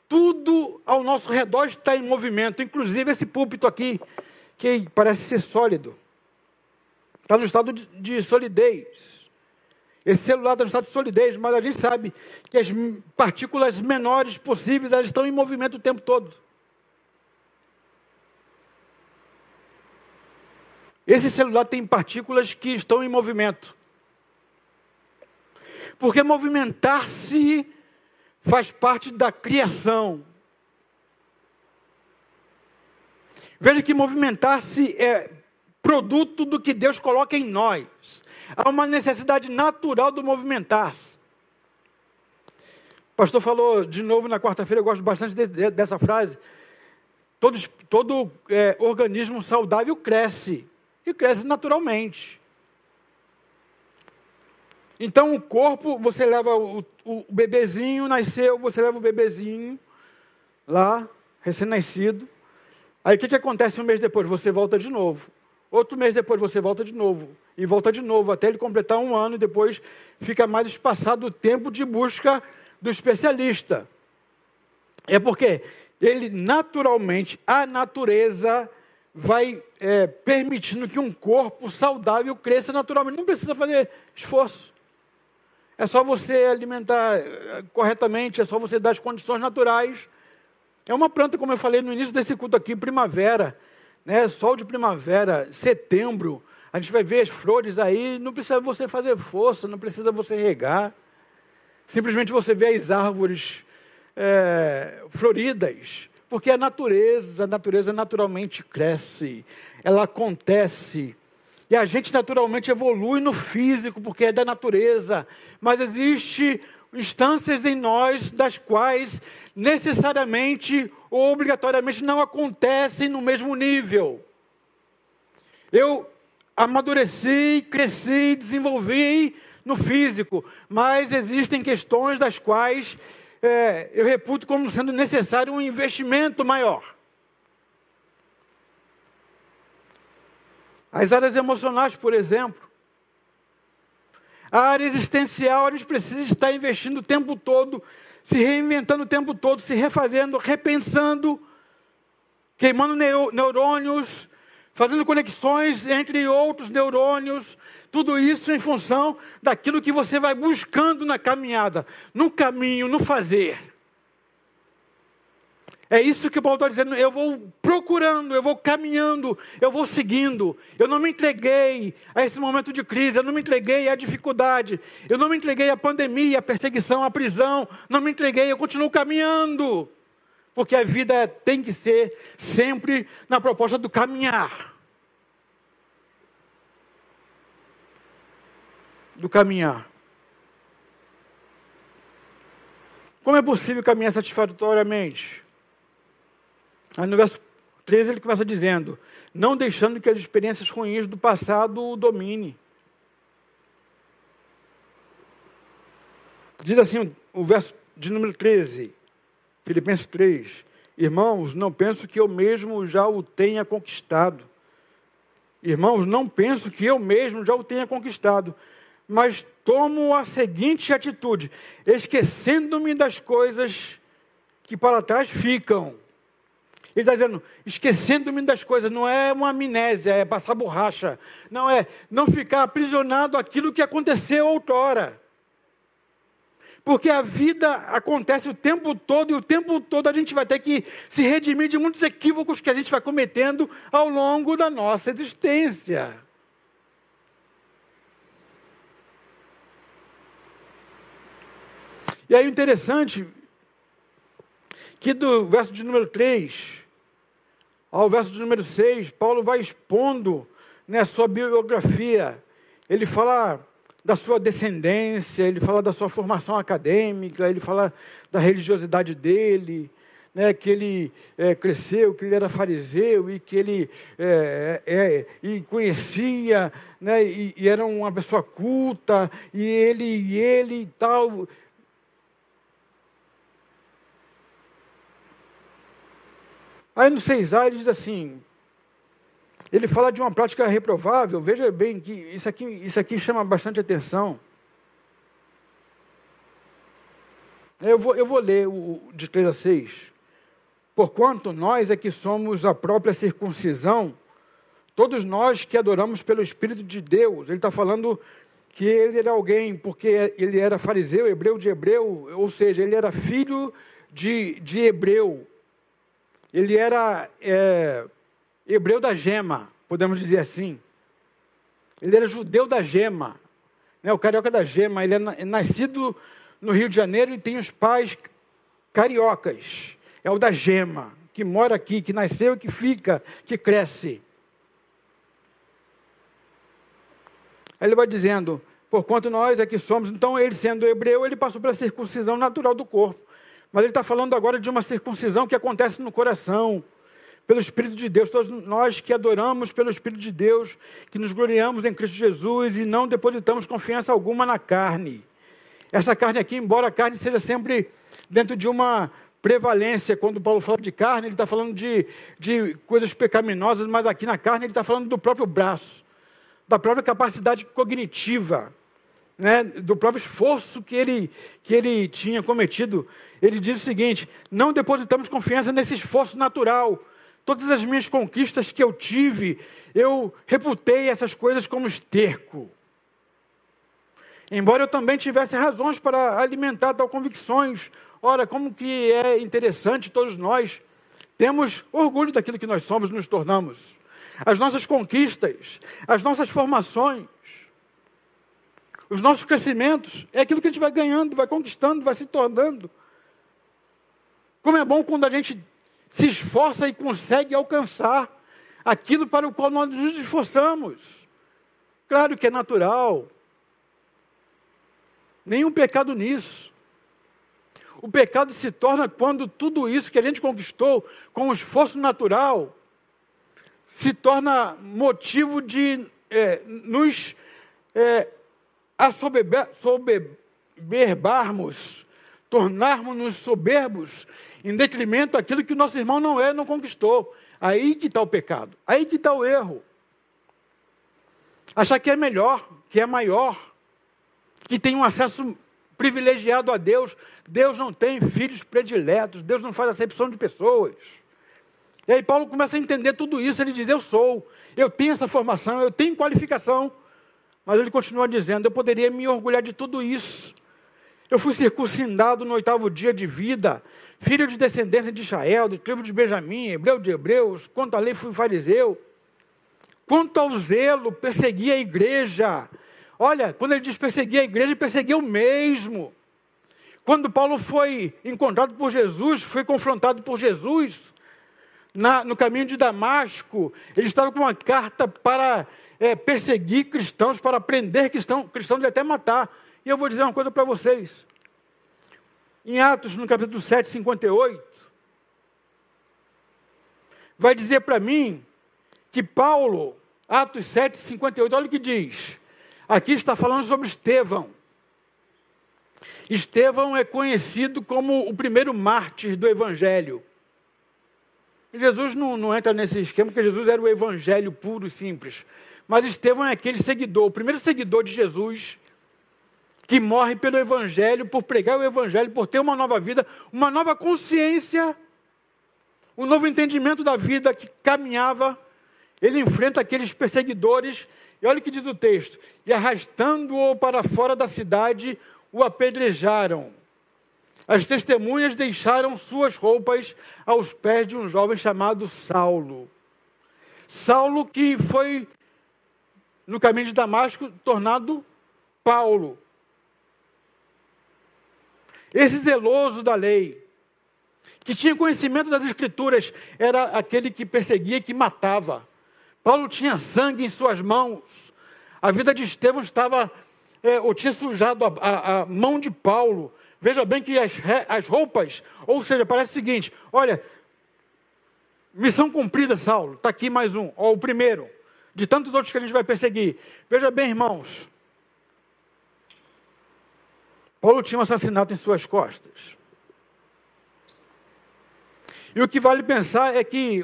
Tudo ao nosso redor está em movimento, inclusive esse púlpito aqui que parece ser sólido. Está no estado de, de solidez. Esse celular está no estado de solidez, mas a gente sabe que as partículas menores possíveis elas estão em movimento o tempo todo. Esse celular tem partículas que estão em movimento. Porque movimentar-se faz parte da criação. Veja que movimentar-se é produto do que Deus coloca em nós. Há uma necessidade natural do movimentar-se. O pastor falou de novo na quarta-feira, eu gosto bastante de, de, dessa frase. Todo, todo é, organismo saudável cresce, e cresce naturalmente. Então o corpo, você leva o, o bebezinho, nasceu, você leva o bebezinho lá, recém-nascido, Aí o que, que acontece um mês depois? Você volta de novo. Outro mês depois você volta de novo. E volta de novo, até ele completar um ano e depois fica mais espaçado o tempo de busca do especialista. É porque ele naturalmente, a natureza vai é, permitindo que um corpo saudável cresça naturalmente. Não precisa fazer esforço. É só você alimentar é, corretamente, é só você dar as condições naturais é uma planta, como eu falei no início desse culto aqui, primavera, né? sol de primavera, setembro. A gente vai ver as flores aí, não precisa você fazer força, não precisa você regar. Simplesmente você vê as árvores é, floridas, porque a natureza, a natureza naturalmente cresce, ela acontece. E a gente naturalmente evolui no físico, porque é da natureza, mas existe instâncias em nós das quais necessariamente ou obrigatoriamente não acontecem no mesmo nível. Eu amadureci, cresci, desenvolvi no físico, mas existem questões das quais é, eu reputo como sendo necessário um investimento maior. As áreas emocionais, por exemplo. A área existencial, a gente precisa estar investindo o tempo todo, se reinventando o tempo todo, se refazendo, repensando, queimando neurônios, fazendo conexões entre outros neurônios, tudo isso em função daquilo que você vai buscando na caminhada, no caminho, no fazer. É isso que Paulo está dizendo. Eu vou procurando, eu vou caminhando, eu vou seguindo. Eu não me entreguei a esse momento de crise, eu não me entreguei à dificuldade, eu não me entreguei à pandemia, à perseguição, à prisão. Não me entreguei, eu continuo caminhando. Porque a vida tem que ser sempre na proposta do caminhar. Do caminhar. Como é possível caminhar satisfatoriamente? Aí no verso 13 ele começa dizendo: Não deixando que as experiências ruins do passado o domine. Diz assim o verso de número 13, Filipenses 3: Irmãos, não penso que eu mesmo já o tenha conquistado. Irmãos, não penso que eu mesmo já o tenha conquistado, mas tomo a seguinte atitude: esquecendo-me das coisas que para trás ficam ele está dizendo, esquecendo-me das coisas, não é uma amnésia, é passar borracha. Não é não ficar aprisionado aquilo que aconteceu outrora. Porque a vida acontece o tempo todo e o tempo todo a gente vai ter que se redimir de muitos equívocos que a gente vai cometendo ao longo da nossa existência. E aí o interessante que do verso de número 3 ao verso de número 6, Paulo vai expondo né, sua biografia. Ele fala da sua descendência, ele fala da sua formação acadêmica, ele fala da religiosidade dele, né, que ele é, cresceu, que ele era fariseu e que ele é, é, e conhecia, né, e, e, era uma pessoa culta, e ele e ele e tal. Aí no 6a ele diz assim, ele fala de uma prática reprovável, veja bem que isso aqui, isso aqui chama bastante atenção. Eu vou, eu vou ler o, de 3 a 6. Porquanto nós é que somos a própria circuncisão, todos nós que adoramos pelo Espírito de Deus. Ele está falando que ele era alguém, porque ele era fariseu, hebreu de hebreu, ou seja, ele era filho de, de hebreu ele era é, hebreu da gema, podemos dizer assim. Ele era judeu da gema, né, o carioca da gema. Ele é nascido no Rio de Janeiro e tem os pais cariocas. É o da gema, que mora aqui, que nasceu e que fica, que cresce. Aí ele vai dizendo, porquanto nós é que somos, então ele sendo hebreu, ele passou pela circuncisão natural do corpo mas ele está falando agora de uma circuncisão que acontece no coração, pelo Espírito de Deus. Todos nós que adoramos pelo Espírito de Deus, que nos gloriamos em Cristo Jesus e não depositamos confiança alguma na carne. Essa carne aqui, embora a carne seja sempre dentro de uma prevalência, quando Paulo fala de carne, ele está falando de, de coisas pecaminosas, mas aqui na carne ele está falando do próprio braço, da própria capacidade cognitiva né, do próprio esforço que ele, que ele tinha cometido, ele diz o seguinte: não depositamos confiança nesse esforço natural. Todas as minhas conquistas que eu tive, eu reputei essas coisas como esterco. Embora eu também tivesse razões para alimentar tal convicções. Ora, como que é interessante todos nós temos orgulho daquilo que nós somos, nos tornamos. As nossas conquistas, as nossas formações, os nossos crescimentos é aquilo que a gente vai ganhando, vai conquistando, vai se tornando. Como é bom quando a gente se esforça e consegue alcançar aquilo para o qual nós nos esforçamos. Claro que é natural. Nenhum pecado nisso. O pecado se torna quando tudo isso que a gente conquistou com o esforço natural se torna motivo de é, nos é, assoberbarmos, tornarmos-nos soberbos, em detrimento daquilo que o nosso irmão não é, não conquistou. Aí que está o pecado, aí que está o erro. Achar que é melhor, que é maior, que tem um acesso privilegiado a Deus. Deus não tem filhos prediletos, Deus não faz acepção de pessoas. E aí Paulo começa a entender tudo isso, ele diz: Eu sou, eu tenho essa formação, eu tenho qualificação. Mas ele continua dizendo: Eu poderia me orgulhar de tudo isso. Eu fui circuncidado no oitavo dia de vida, filho de descendência de Israel, do tribo de Benjamim, hebreu de hebreus, quanto à lei fui fariseu. Quanto ao zelo, persegui a igreja. Olha, quando ele diz perseguir a igreja, perseguiu mesmo. Quando Paulo foi encontrado por Jesus, foi confrontado por Jesus, na, no caminho de Damasco, ele estava com uma carta para é, perseguir cristãos, para prender cristãos, cristãos e até matar. E eu vou dizer uma coisa para vocês. Em Atos, no capítulo 7, 58, vai dizer para mim que Paulo, Atos 7, 58, olha o que diz. Aqui está falando sobre Estevão. Estevão é conhecido como o primeiro mártir do Evangelho. Jesus não, não, entra nesse esquema, porque Jesus era o Evangelho puro e simples. Mas Estevão é aquele seguidor, o primeiro seguidor de Jesus, que morre pelo Evangelho, por pregar o Evangelho, por ter uma nova vida, uma nova consciência, um novo entendimento da vida que caminhava. Ele enfrenta aqueles perseguidores e olha o que diz o texto: e arrastando-o para fora da cidade, o apedrejaram. As testemunhas deixaram suas roupas aos pés de um jovem chamado Saulo. Saulo que foi, no caminho de Damasco, tornado Paulo. Esse zeloso da lei, que tinha conhecimento das Escrituras, era aquele que perseguia e que matava. Paulo tinha sangue em suas mãos. A vida de Estevão estava, é, ou tinha sujado a, a, a, mão de Paulo. Veja bem que as, as roupas, ou seja, parece o seguinte: olha, missão cumprida, Saulo, está aqui mais um, ó, o primeiro, de tantos outros que a gente vai perseguir. Veja bem, irmãos. Paulo tinha um assassinato em suas costas. E o que vale pensar é que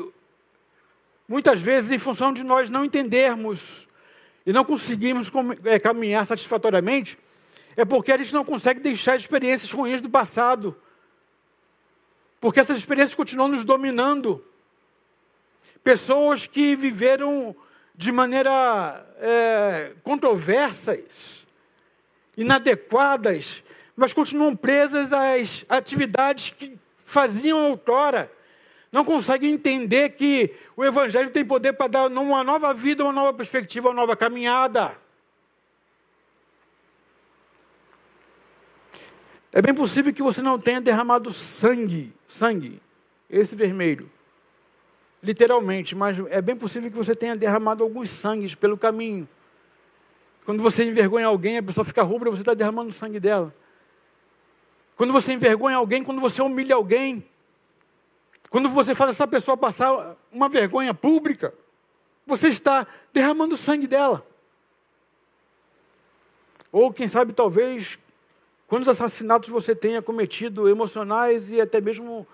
muitas vezes, em função de nós não entendermos e não conseguimos é, caminhar satisfatoriamente, é porque a gente não consegue deixar experiências ruins do passado. Porque essas experiências continuam nos dominando. Pessoas que viveram de maneira é, controversas, inadequadas, mas continuam presas às atividades que faziam outrora não conseguem entender que o Evangelho tem poder para dar uma nova vida, uma nova perspectiva, uma nova caminhada. É bem possível que você não tenha derramado sangue, sangue, esse vermelho, literalmente, mas é bem possível que você tenha derramado alguns sangues pelo caminho. Quando você envergonha alguém, a pessoa fica rubra, você está derramando sangue dela. Quando você envergonha alguém, quando você humilha alguém, quando você faz essa pessoa passar uma vergonha pública, você está derramando sangue dela. Ou quem sabe, talvez, quantos assassinatos você tenha cometido, emocionais e até mesmo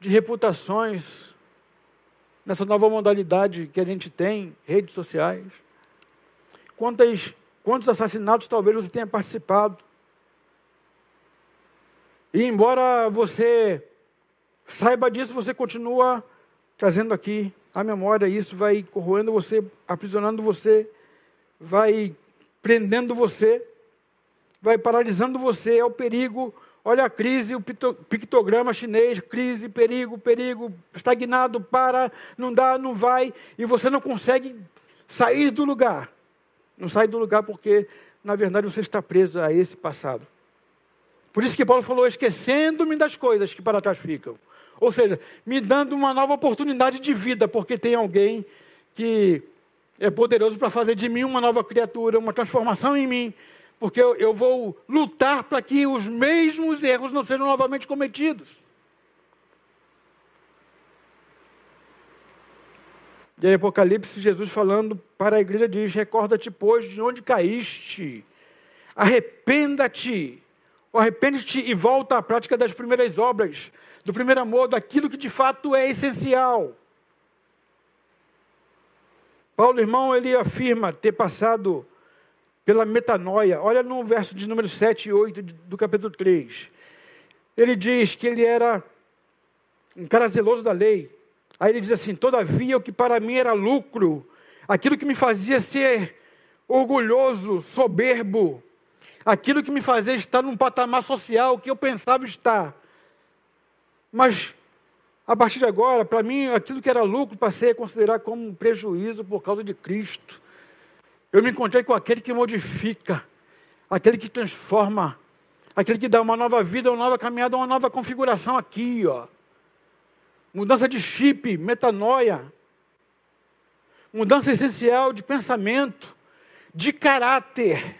de reputações, nessa nova modalidade que a gente tem, redes sociais. Quantas, quantos assassinatos talvez você tenha participado. E embora você Saiba disso, você continua trazendo aqui a memória, isso vai corroendo você, aprisionando você, vai prendendo você, vai paralisando você, é o perigo. Olha a crise, o pictograma chinês, crise, perigo, perigo, estagnado, para, não dá, não vai, e você não consegue sair do lugar. Não sai do lugar porque, na verdade, você está preso a esse passado. Por isso que Paulo falou, esquecendo-me das coisas que para trás ficam Ou seja, me dando uma nova oportunidade de vida, porque tem alguém que é poderoso para fazer de mim uma nova criatura, uma transformação em mim, porque eu, eu vou lutar para que os mesmos erros não sejam novamente cometidos. E aí, Apocalipse, Jesus falando para a igreja diz: Recorda-te, pois, de onde caíste, arrependa-te, arrepende-te e volta à prática das primeiras obras, do primeiro amor, daquilo que de fato é essencial. Paulo, irmão, ele afirma ter passado pela metanoia. Olha no verso de número 7 e 8 do capítulo 3. Ele diz que ele era um cara zeloso da lei Aí ele diz assim: Todavia, o que para mim era lucro, aquilo que me fazia ser orgulhoso, soberbo, aquilo que me fazia estar num patamar social que eu pensava estar. Mas, a partir de agora, para mim, aquilo que era lucro passei a considerar como um prejuízo por causa de Cristo. Eu me encontrei com aquele que modifica, aquele que transforma, aquele que dá uma nova vida, uma nova caminhada, uma nova configuração aqui, ó. Mudança de chip, metanoia, mudança essencial de pensamento, de caráter,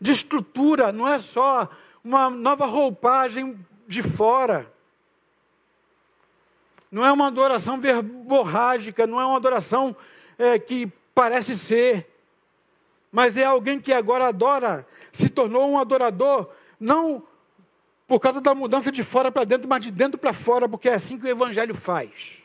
de estrutura, não é só uma nova roupagem de fora. Não é uma adoração verborrágica, não é uma adoração é, que parece ser, mas é alguém que agora adora, se tornou um adorador, não por causa da mudança de fora para dentro, mas de dentro para fora, porque é assim que o Evangelho faz.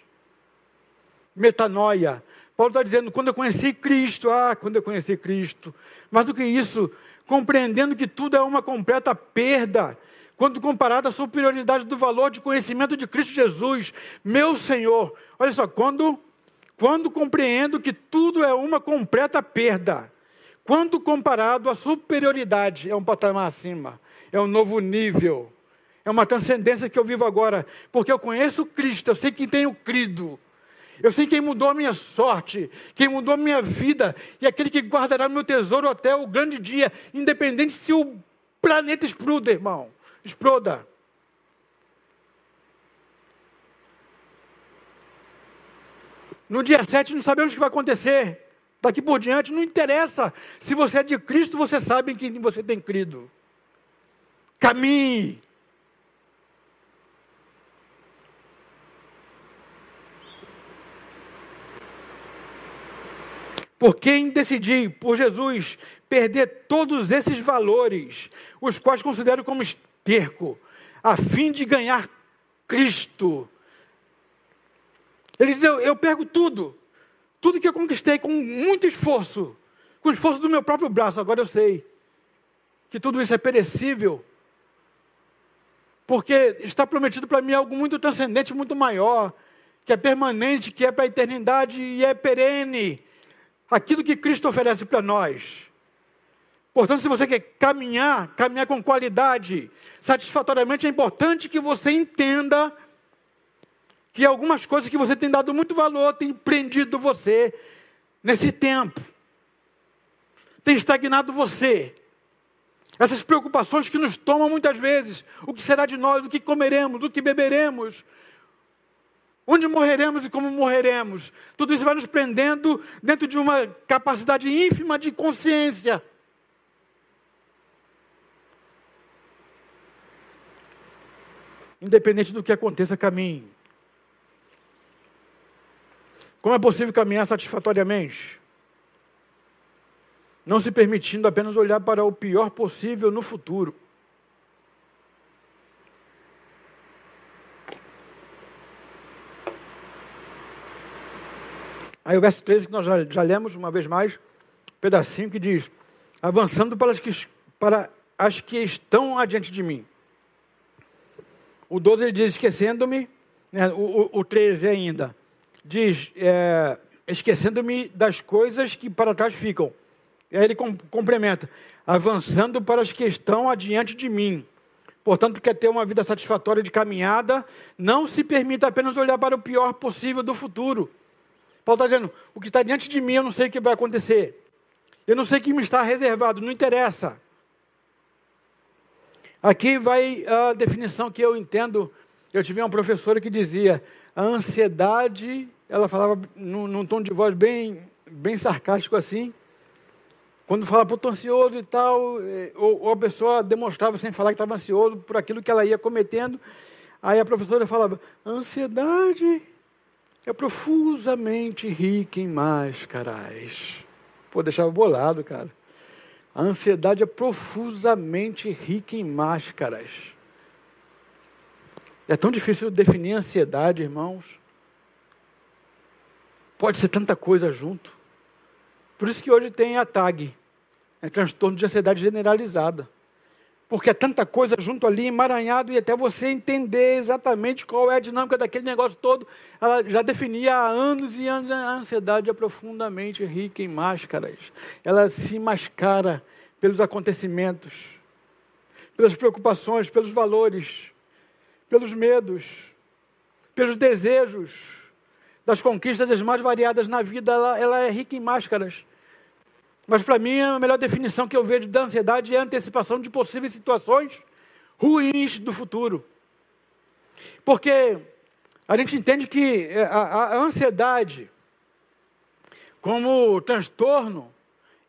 Metanoia. Paulo está dizendo, quando eu conheci Cristo, ah, quando eu conheci Cristo. Mais do que isso, compreendendo que tudo é uma completa perda, quando comparado à superioridade do valor de conhecimento de Cristo Jesus, meu Senhor. Olha só, quando, quando compreendo que tudo é uma completa perda, quando comparado à superioridade, é um patamar acima, é um novo nível. É uma transcendência que eu vivo agora, porque eu conheço Cristo, eu sei quem tenho crido. Eu sei quem mudou a minha sorte, quem mudou a minha vida, e aquele que guardará meu tesouro até o grande dia, independente se o planeta exploda, irmão. Exploda. No dia 7 não sabemos o que vai acontecer. Daqui por diante não interessa. Se você é de Cristo, você sabe em quem você tem crido. Caminhe. Por quem decidir, por Jesus, perder todos esses valores, os quais considero como esterco, a fim de ganhar Cristo. Ele diz: eu, eu pego tudo, tudo que eu conquistei com muito esforço, com o esforço do meu próprio braço, agora eu sei que tudo isso é perecível, porque está prometido para mim algo muito transcendente, muito maior, que é permanente, que é para a eternidade e é perene aquilo que Cristo oferece para nós. Portanto, se você quer caminhar, caminhar com qualidade, satisfatoriamente, é importante que você entenda que algumas coisas que você tem dado muito valor têm prendido você nesse tempo, tem estagnado você. Essas preocupações que nos tomam muitas vezes: o que será de nós, o que comeremos, o que beberemos, Onde morreremos e como morreremos? Tudo isso vai nos prendendo dentro de uma capacidade ínfima de consciência. Independente do que aconteça, caminhe. Como é possível caminhar satisfatoriamente? Não se permitindo apenas olhar para o pior possível no futuro. Aí o verso 13 que nós já, já lemos uma vez mais, um pedacinho que diz: avançando para as que, para as que estão adiante de mim. O 12 ele diz: esquecendo-me, né, o, o, o 13 ainda, diz: é, esquecendo-me das coisas que para trás ficam. E aí ele com, complementa: avançando para as que estão adiante de mim. Portanto, quer ter uma vida satisfatória de caminhada, não se permita apenas olhar para o pior possível do futuro Paulo está dizendo: o que está diante de mim, eu não sei o que vai acontecer. Eu não sei o que me está reservado, não interessa. Aqui vai a definição que eu entendo Eu tive uma professora que dizia: a ansiedade, ela falava num, num tom de voz bem, bem sarcástico assim. Quando falava, estou ansioso e tal, eh, ou, ou, a pessoa demonstrava sem falar que estava ansioso por aquilo que ela ia cometendo, aí a professora falava: ansiedade é profusamente rica em máscaras. Pô, deixava bolado, cara. A ansiedade é profusamente rica em máscaras. É tão difícil definir ansiedade, irmãos. Pode ser tanta coisa junto. Por isso que hoje tem a TAG, é transtorno de ansiedade generalizada. Porque é tanta coisa junto ali, emaranhado, e até você entender exatamente qual é a dinâmica daquele negócio todo, ela já definia há anos e anos. A ansiedade é profundamente rica em máscaras. Ela se mascara pelos acontecimentos, pelas preocupações, pelos valores, pelos medos, pelos desejos, das conquistas as mais variadas na vida, ela, ela é rica em máscaras. Mas para mim, a melhor definição que eu vejo da ansiedade é a antecipação de possíveis situações ruins do futuro. Porque a gente entende que é, a, a ansiedade, como transtorno,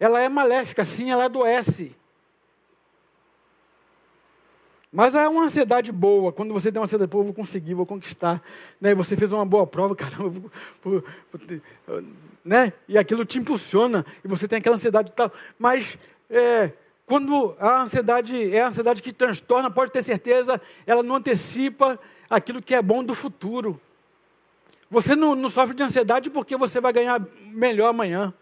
ela é maléfica, sim, ela adoece. Mas é uma ansiedade boa, quando você tem uma ansiedade, pô, vou conseguir, vou conquistar. Né? E você fez uma boa prova, caramba, vou, vou, vou, né? E aquilo te impulsiona, e você tem aquela ansiedade e tal. Mas é, quando a ansiedade é a ansiedade que transtorna, pode ter certeza, ela não antecipa aquilo que é bom do futuro. Você não, não sofre de ansiedade porque você vai ganhar melhor amanhã.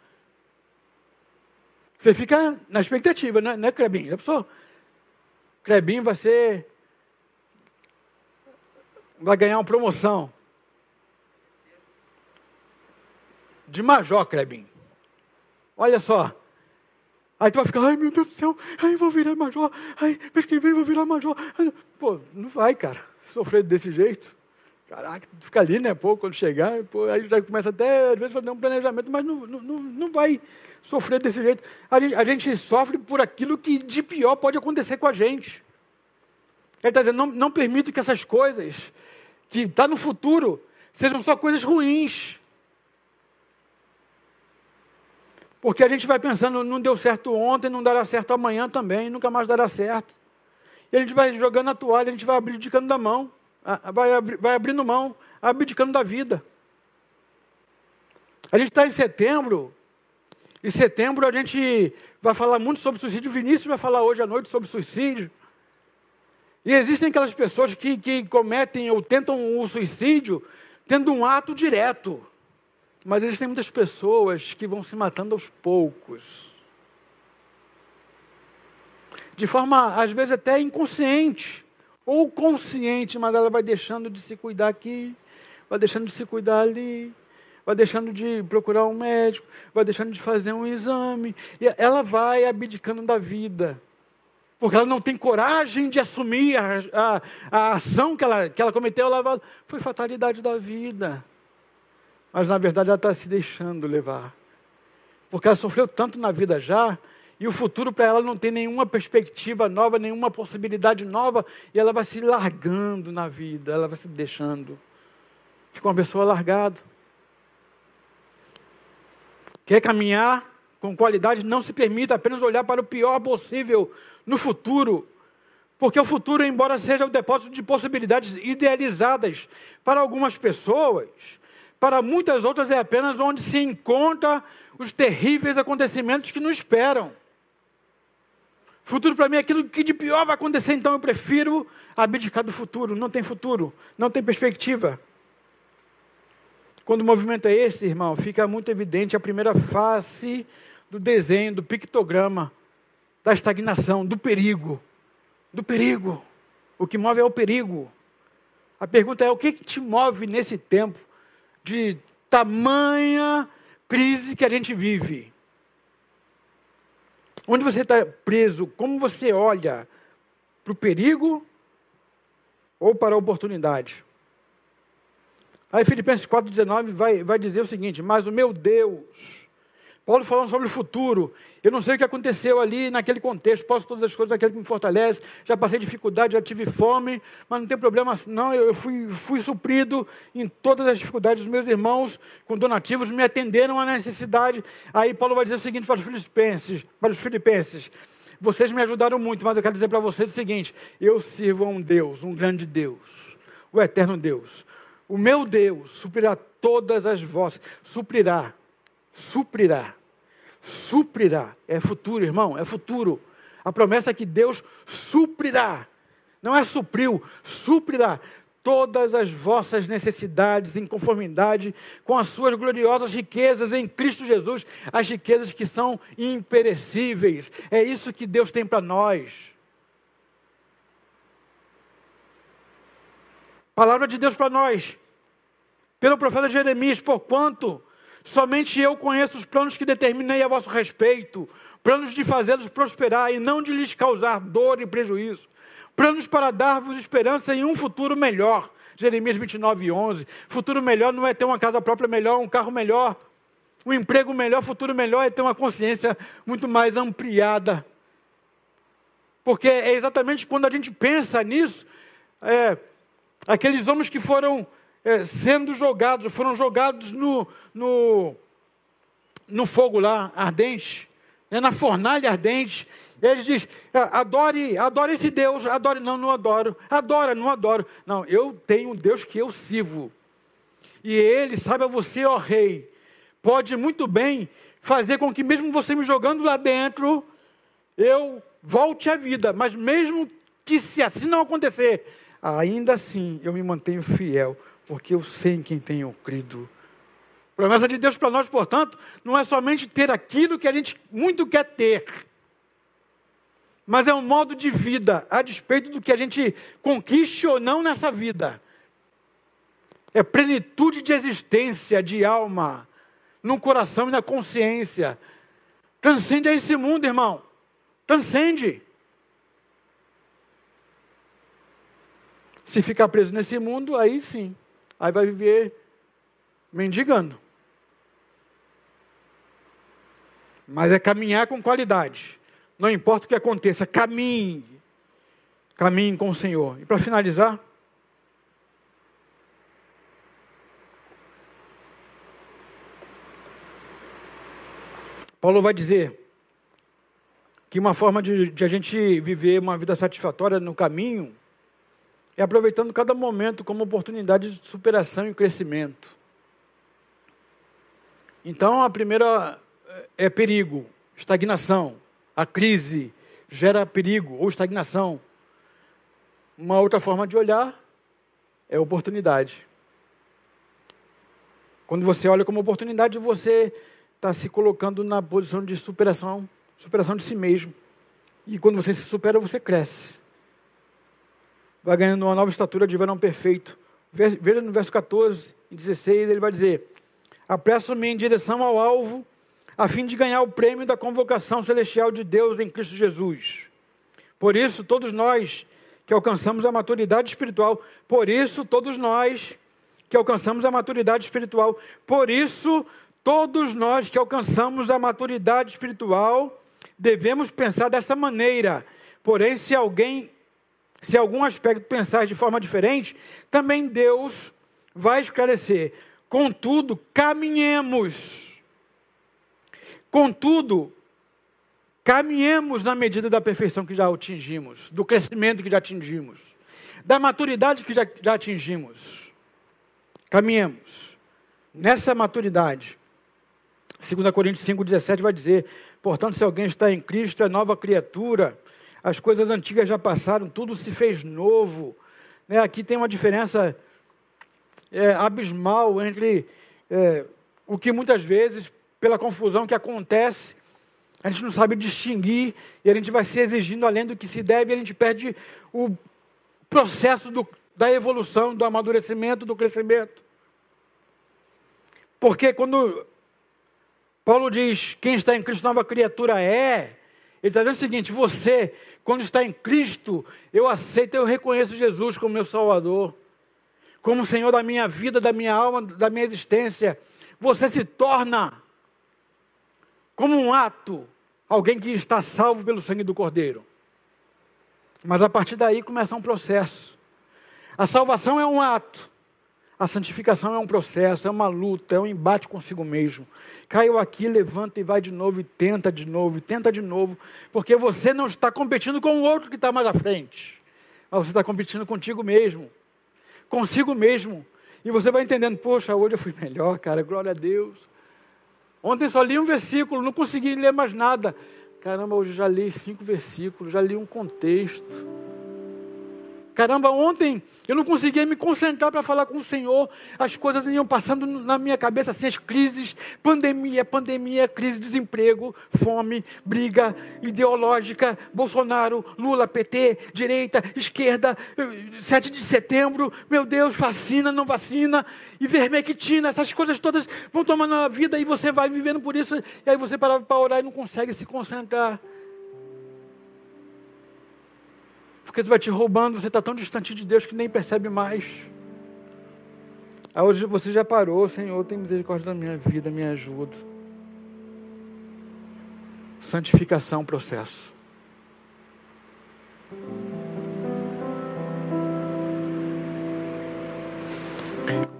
Você fica na expectativa, né, né Crebinho? Já pensou? Clebinho vai ser. Vai ganhar uma promoção. De major, Clebinho. Olha só. Aí tu vai ficar, ai meu Deus do céu, ai vou virar major, ai mês que vem vou virar major. Pô, não vai, cara, sofrer desse jeito. Caraca, fica ali, né? Pô, quando chegar, pô, aí já começa até, às vezes, fazer um planejamento, mas não, não, não vai sofrer desse jeito. A gente, a gente sofre por aquilo que de pior pode acontecer com a gente. Ele está dizendo, não, não permita que essas coisas, que está no futuro, sejam só coisas ruins. Porque a gente vai pensando, não deu certo ontem, não dará certo amanhã também, nunca mais dará certo. E a gente vai jogando a toalha, a gente vai abdicando da mão, vai, vai abrindo mão, abdicando da vida. A gente está em setembro, em setembro a gente vai falar muito sobre suicídio. Vinícius vai falar hoje à noite sobre suicídio. E existem aquelas pessoas que, que cometem ou tentam o suicídio tendo um ato direto. Mas existem muitas pessoas que vão se matando aos poucos. De forma, às vezes, até inconsciente. Ou consciente, mas ela vai deixando de se cuidar aqui, vai deixando de se cuidar ali vai deixando de procurar um médico, vai deixando de fazer um exame, e ela vai abdicando da vida. Porque ela não tem coragem de assumir a, a, a ação que ela, que ela cometeu, ela, foi fatalidade da vida. Mas na verdade ela está se deixando levar. Porque ela sofreu tanto na vida já, e o futuro para ela não tem nenhuma perspectiva nova, nenhuma possibilidade nova, e ela vai se largando na vida, ela vai se deixando. Fica uma pessoa largada. Quer caminhar com qualidade, não se permita apenas olhar para o pior possível no futuro. Porque o futuro, embora seja o depósito de possibilidades idealizadas para algumas pessoas, para muitas outras é apenas onde se encontra os terríveis acontecimentos que nos esperam. Futuro para mim é aquilo que de pior vai acontecer, então eu prefiro abdicar do futuro. Não tem futuro, não tem perspectiva. Quando o movimento é esse, irmão, fica muito evidente a primeira face do desenho, do pictograma, da estagnação, do perigo. Do perigo. O que move é o perigo. A pergunta é: o que, que te move nesse tempo de tamanha crise que a gente vive? Onde você está preso? Como você olha para o perigo ou para a oportunidade? Aí Filipenses 4,19 vai, vai dizer o seguinte: Mas o meu Deus Paulo falando sobre o futuro. Eu não sei o que aconteceu ali naquele contexto. Posso todas as coisas daquele que me fortalece. Já passei dificuldade, já tive fome, mas não tem problema. Não, eu fui, fui suprido em todas as dificuldades. Os meus irmãos com donativos me atenderam à necessidade. Aí Paulo vai dizer o seguinte para os filipenses, para os filipenses. Vocês me ajudaram muito, mas eu quero dizer para vocês o seguinte: eu sirvo a um Deus, um grande Deus, o eterno Deus. O meu Deus suprirá todas as vossas, suprirá suprirá. Suprirá. É futuro, irmão, é futuro. A promessa é que Deus suprirá. Não é supriu, suprirá todas as vossas necessidades em conformidade com as suas gloriosas riquezas em Cristo Jesus, as riquezas que são imperecíveis. É isso que Deus tem para nós. Palavra de Deus para nós, pelo profeta Jeremias, porquanto Somente eu conheço os planos que determinei a vosso respeito, planos de fazê-los prosperar e não de lhes causar dor e prejuízo, planos para dar-vos esperança em um futuro melhor. Jeremias 29, 11. Futuro melhor não é ter uma casa própria melhor, um carro melhor, um emprego melhor, futuro melhor é ter uma consciência muito mais ampliada. Porque é exatamente quando a gente pensa nisso, é, aqueles homens que foram é, sendo jogados, foram jogados no, no, no fogo lá ardente, né, na fornalha ardente. Eles dizem: é, adore, adore esse Deus, adore, não, não adoro, adora, não adoro. Não, eu tenho um Deus que eu sirvo. E ele, sabe a você, ó rei, pode muito bem fazer com que, mesmo você me jogando lá dentro, eu volte à vida. Mas mesmo que se assim não acontecer, ainda assim eu me mantenho fiel porque eu sei em quem tenho crido. A promessa de Deus para nós, portanto, não é somente ter aquilo que a gente muito quer ter, mas é um modo de vida, a despeito do que a gente conquiste ou não nessa vida. É plenitude de existência, de alma, no coração e na consciência. Transcende a esse mundo, irmão. Transcende. Se ficar preso nesse mundo, aí sim aí vai viver mendigando. Mas é caminhar com qualidade. Não importa o que aconteça, caminhe. Caminhe com o Senhor. E para finalizar, Paulo vai dizer que uma forma de, de, a gente viver uma vida satisfatória no caminho é aproveitando cada momento como oportunidade de superação e crescimento. Então, a primeira é perigo, estagnação. A crise gera perigo ou estagnação. Uma outra forma de olhar é oportunidade. Quando você olha como oportunidade, você está se colocando na posição de superação, superação de si mesmo. E quando você se supera, você cresce vai ganhando uma nova estatura de varão perfeito. Veja no verso 14 e 16, ele vai dizer: Apresso-me em direção ao alvo, a fim de ganhar o prêmio da convocação celestial de Deus em Cristo Jesus. Por isso, todos nós que alcançamos a maturidade espiritual, por isso, todos nós que alcançamos a maturidade espiritual, por isso, todos nós que alcançamos a maturidade espiritual, devemos pensar dessa maneira. Porém, se alguém se algum aspecto pensar de forma diferente, também Deus vai esclarecer. Contudo, caminhemos. Contudo, caminhemos na medida da perfeição que já atingimos, do crescimento que já atingimos, da maturidade que já, já atingimos. Caminhemos nessa maturidade. 2 Coríntios 5,17 vai dizer: portanto, se alguém está em Cristo, é nova criatura as coisas antigas já passaram, tudo se fez novo. Né? Aqui tem uma diferença é, abismal entre é, o que muitas vezes, pela confusão que acontece, a gente não sabe distinguir e a gente vai se exigindo além do que se deve e a gente perde o processo do, da evolução, do amadurecimento, do crescimento. Porque quando Paulo diz: quem está em Cristo, nova criatura é, ele está dizendo o seguinte: você quando está em Cristo, eu aceito, eu reconheço Jesus como meu Salvador, como Senhor da minha vida, da minha alma, da minha existência. Você se torna como um ato, alguém que está salvo pelo sangue do Cordeiro. Mas a partir daí começa um processo. A salvação é um ato. A santificação é um processo, é uma luta, é um embate consigo mesmo. Caiu aqui, levanta e vai de novo, e tenta de novo, e tenta de novo, porque você não está competindo com o outro que está mais à frente, mas você está competindo contigo mesmo, consigo mesmo. E você vai entendendo, poxa, hoje eu fui melhor, cara, glória a Deus. Ontem só li um versículo, não consegui ler mais nada. Caramba, hoje já li cinco versículos, já li um contexto. Caramba, ontem eu não conseguia me concentrar para falar com o Senhor, as coisas iam passando na minha cabeça, assim, as crises, pandemia, pandemia, crise de desemprego, fome, briga ideológica, Bolsonaro, Lula, PT, direita, esquerda, 7 de setembro, meu Deus, vacina, não vacina, e vermectina, essas coisas todas vão tomando a vida e você vai vivendo por isso, e aí você para para orar e não consegue se concentrar. Porque isso vai te roubando, você está tão distante de Deus que nem percebe mais. Aí hoje você já parou, Senhor, tem misericórdia da minha vida, me ajuda. Santificação, processo.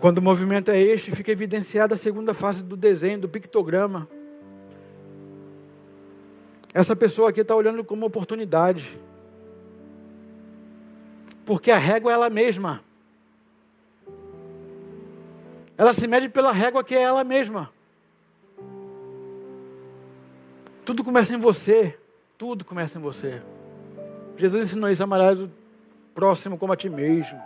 Quando o movimento é este, fica evidenciada a segunda fase do desenho, do pictograma. Essa pessoa aqui está olhando como oportunidade. Porque a régua é ela mesma. Ela se mede pela régua que é ela mesma. Tudo começa em você. Tudo começa em você. Jesus ensinou isso, amarás o próximo como a ti mesmo.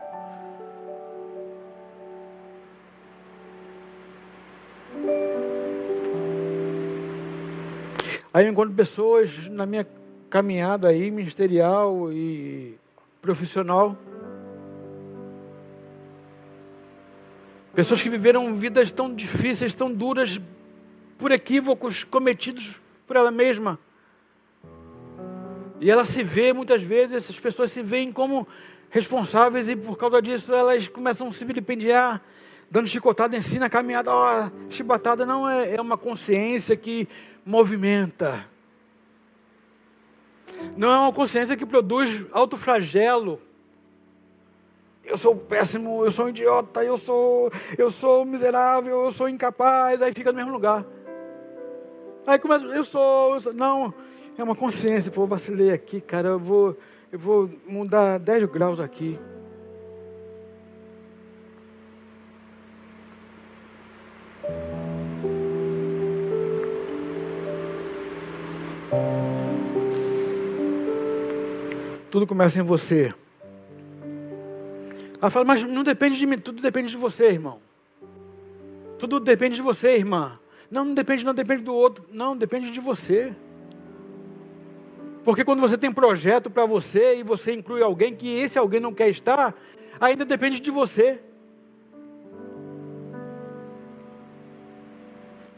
Aí eu encontro pessoas na minha caminhada aí, ministerial e profissional. Pessoas que viveram vidas tão difíceis, tão duras, por equívocos cometidos por ela mesma. E ela se vê, muitas vezes, essas pessoas se veem como responsáveis e por causa disso elas começam a se vilipendiar, dando chicotada em si na caminhada. Oh, chibatada não é, é uma consciência que movimenta. Não é uma consciência que produz autoflagelo. Eu sou péssimo, eu sou idiota, eu sou, eu sou miserável, eu sou incapaz, aí fica no mesmo lugar. Aí começa, eu sou, eu sou não, é uma consciência, pô, vacilei aqui, cara, eu vou, eu vou mudar 10 graus aqui. Tudo começa em você. Ela fala, mas não depende de mim, tudo depende de você, irmão. Tudo depende de você, irmã. Não, não depende, não depende do outro. Não, depende de você. Porque quando você tem projeto para você e você inclui alguém que esse alguém não quer estar, ainda depende de você.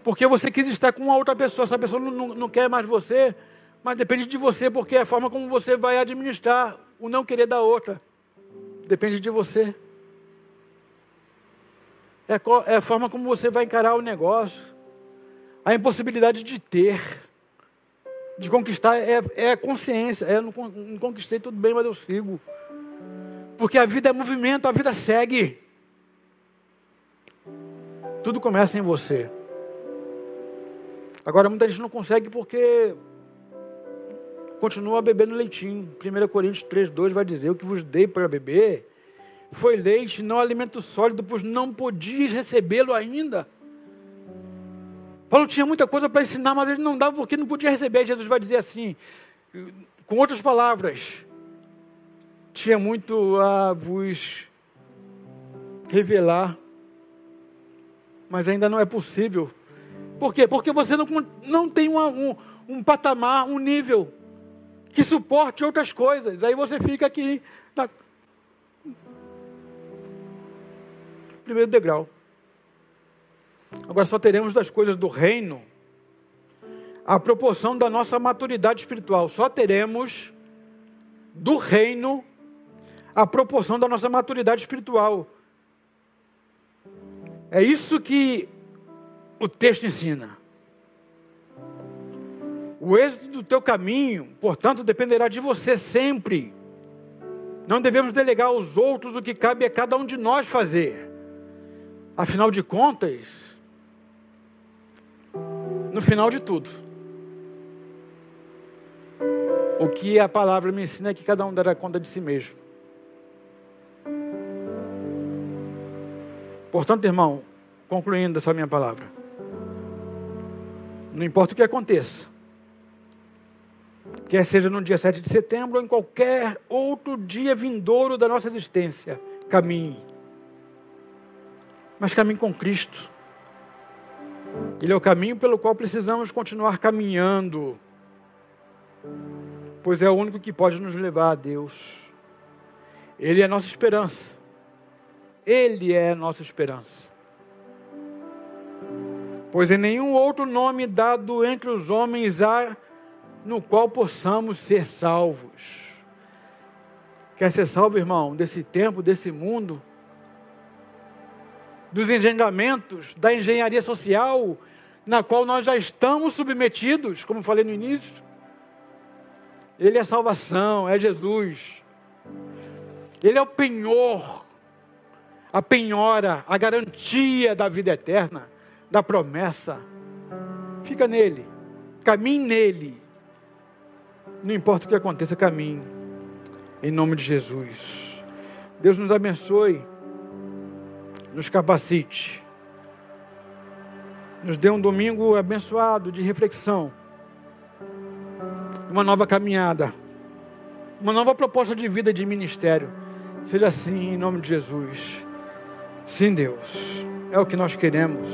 Porque você quis estar com uma outra pessoa, essa pessoa não, não, não quer mais você, mas depende de você, porque é a forma como você vai administrar o não querer da outra. Depende de você. É, é a forma como você vai encarar o negócio. A impossibilidade de ter, de conquistar, é, é consciência. É, não, não conquistei tudo bem, mas eu sigo. Porque a vida é movimento, a vida segue. Tudo começa em você. Agora, muita gente não consegue porque continua bebendo leitinho. 1 Coríntios 3, 2 vai dizer: O que vos dei para beber foi leite, não alimento sólido, pois não podias recebê-lo ainda. Paulo tinha muita coisa para ensinar, mas ele não dava porque não podia receber. Jesus vai dizer assim, com outras palavras: tinha muito a vos revelar, mas ainda não é possível. Por quê? Porque você não, não tem uma, um, um patamar, um nível que suporte outras coisas. Aí você fica aqui na primeiro degrau. Agora só teremos das coisas do reino a proporção da nossa maturidade espiritual. Só teremos do reino a proporção da nossa maturidade espiritual. É isso que o texto ensina. O êxito do teu caminho, portanto, dependerá de você sempre. Não devemos delegar aos outros o que cabe a cada um de nós fazer. Afinal de contas, no final de tudo, o que a palavra me ensina é que cada um dará conta de si mesmo. Portanto, irmão, concluindo essa minha palavra, não importa o que aconteça, quer seja no dia 7 de setembro ou em qualquer outro dia vindouro da nossa existência, caminhe. Mas caminhe com Cristo. Ele é o caminho pelo qual precisamos continuar caminhando, pois é o único que pode nos levar a Deus. Ele é a nossa esperança. Ele é a nossa esperança. Pois em nenhum outro nome dado entre os homens há no qual possamos ser salvos. Quer ser salvo, irmão, desse tempo, desse mundo? Dos engendramentos, da engenharia social, na qual nós já estamos submetidos, como falei no início? Ele é salvação, é Jesus. Ele é o penhor, a penhora, a garantia da vida eterna, da promessa. Fica nele, caminhe nele. Não importa o que aconteça, caminhe. Em nome de Jesus. Deus nos abençoe. Nos capacite. Nos dê um domingo abençoado de reflexão. Uma nova caminhada. Uma nova proposta de vida de ministério. Seja assim em nome de Jesus. Sim, Deus. É o que nós queremos.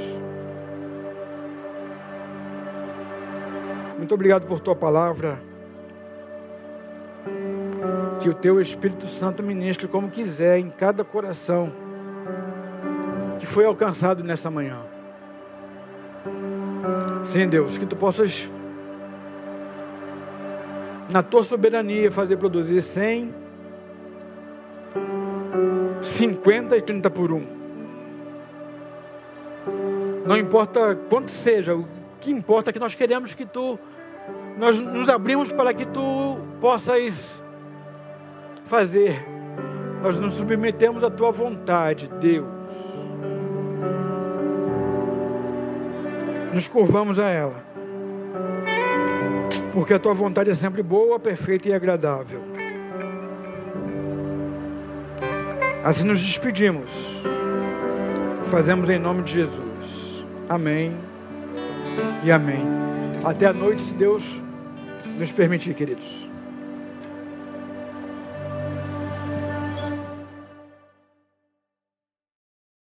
Muito obrigado por tua palavra. Que o teu Espírito Santo ministre como quiser em cada coração que foi alcançado nesta manhã. Sim, Deus, que tu possas, na tua soberania, fazer produzir 100, 50 e 30 por um. Não importa quanto seja, o que importa é que nós queremos que tu, nós nos abrimos para que tu possas fazer. Nós nos submetemos à tua vontade, Deus. Nos curvamos a ela. Porque a tua vontade é sempre boa, perfeita e agradável. Assim nos despedimos. Fazemos em nome de Jesus. Amém e amém. Até a noite, se Deus nos permitir, queridos.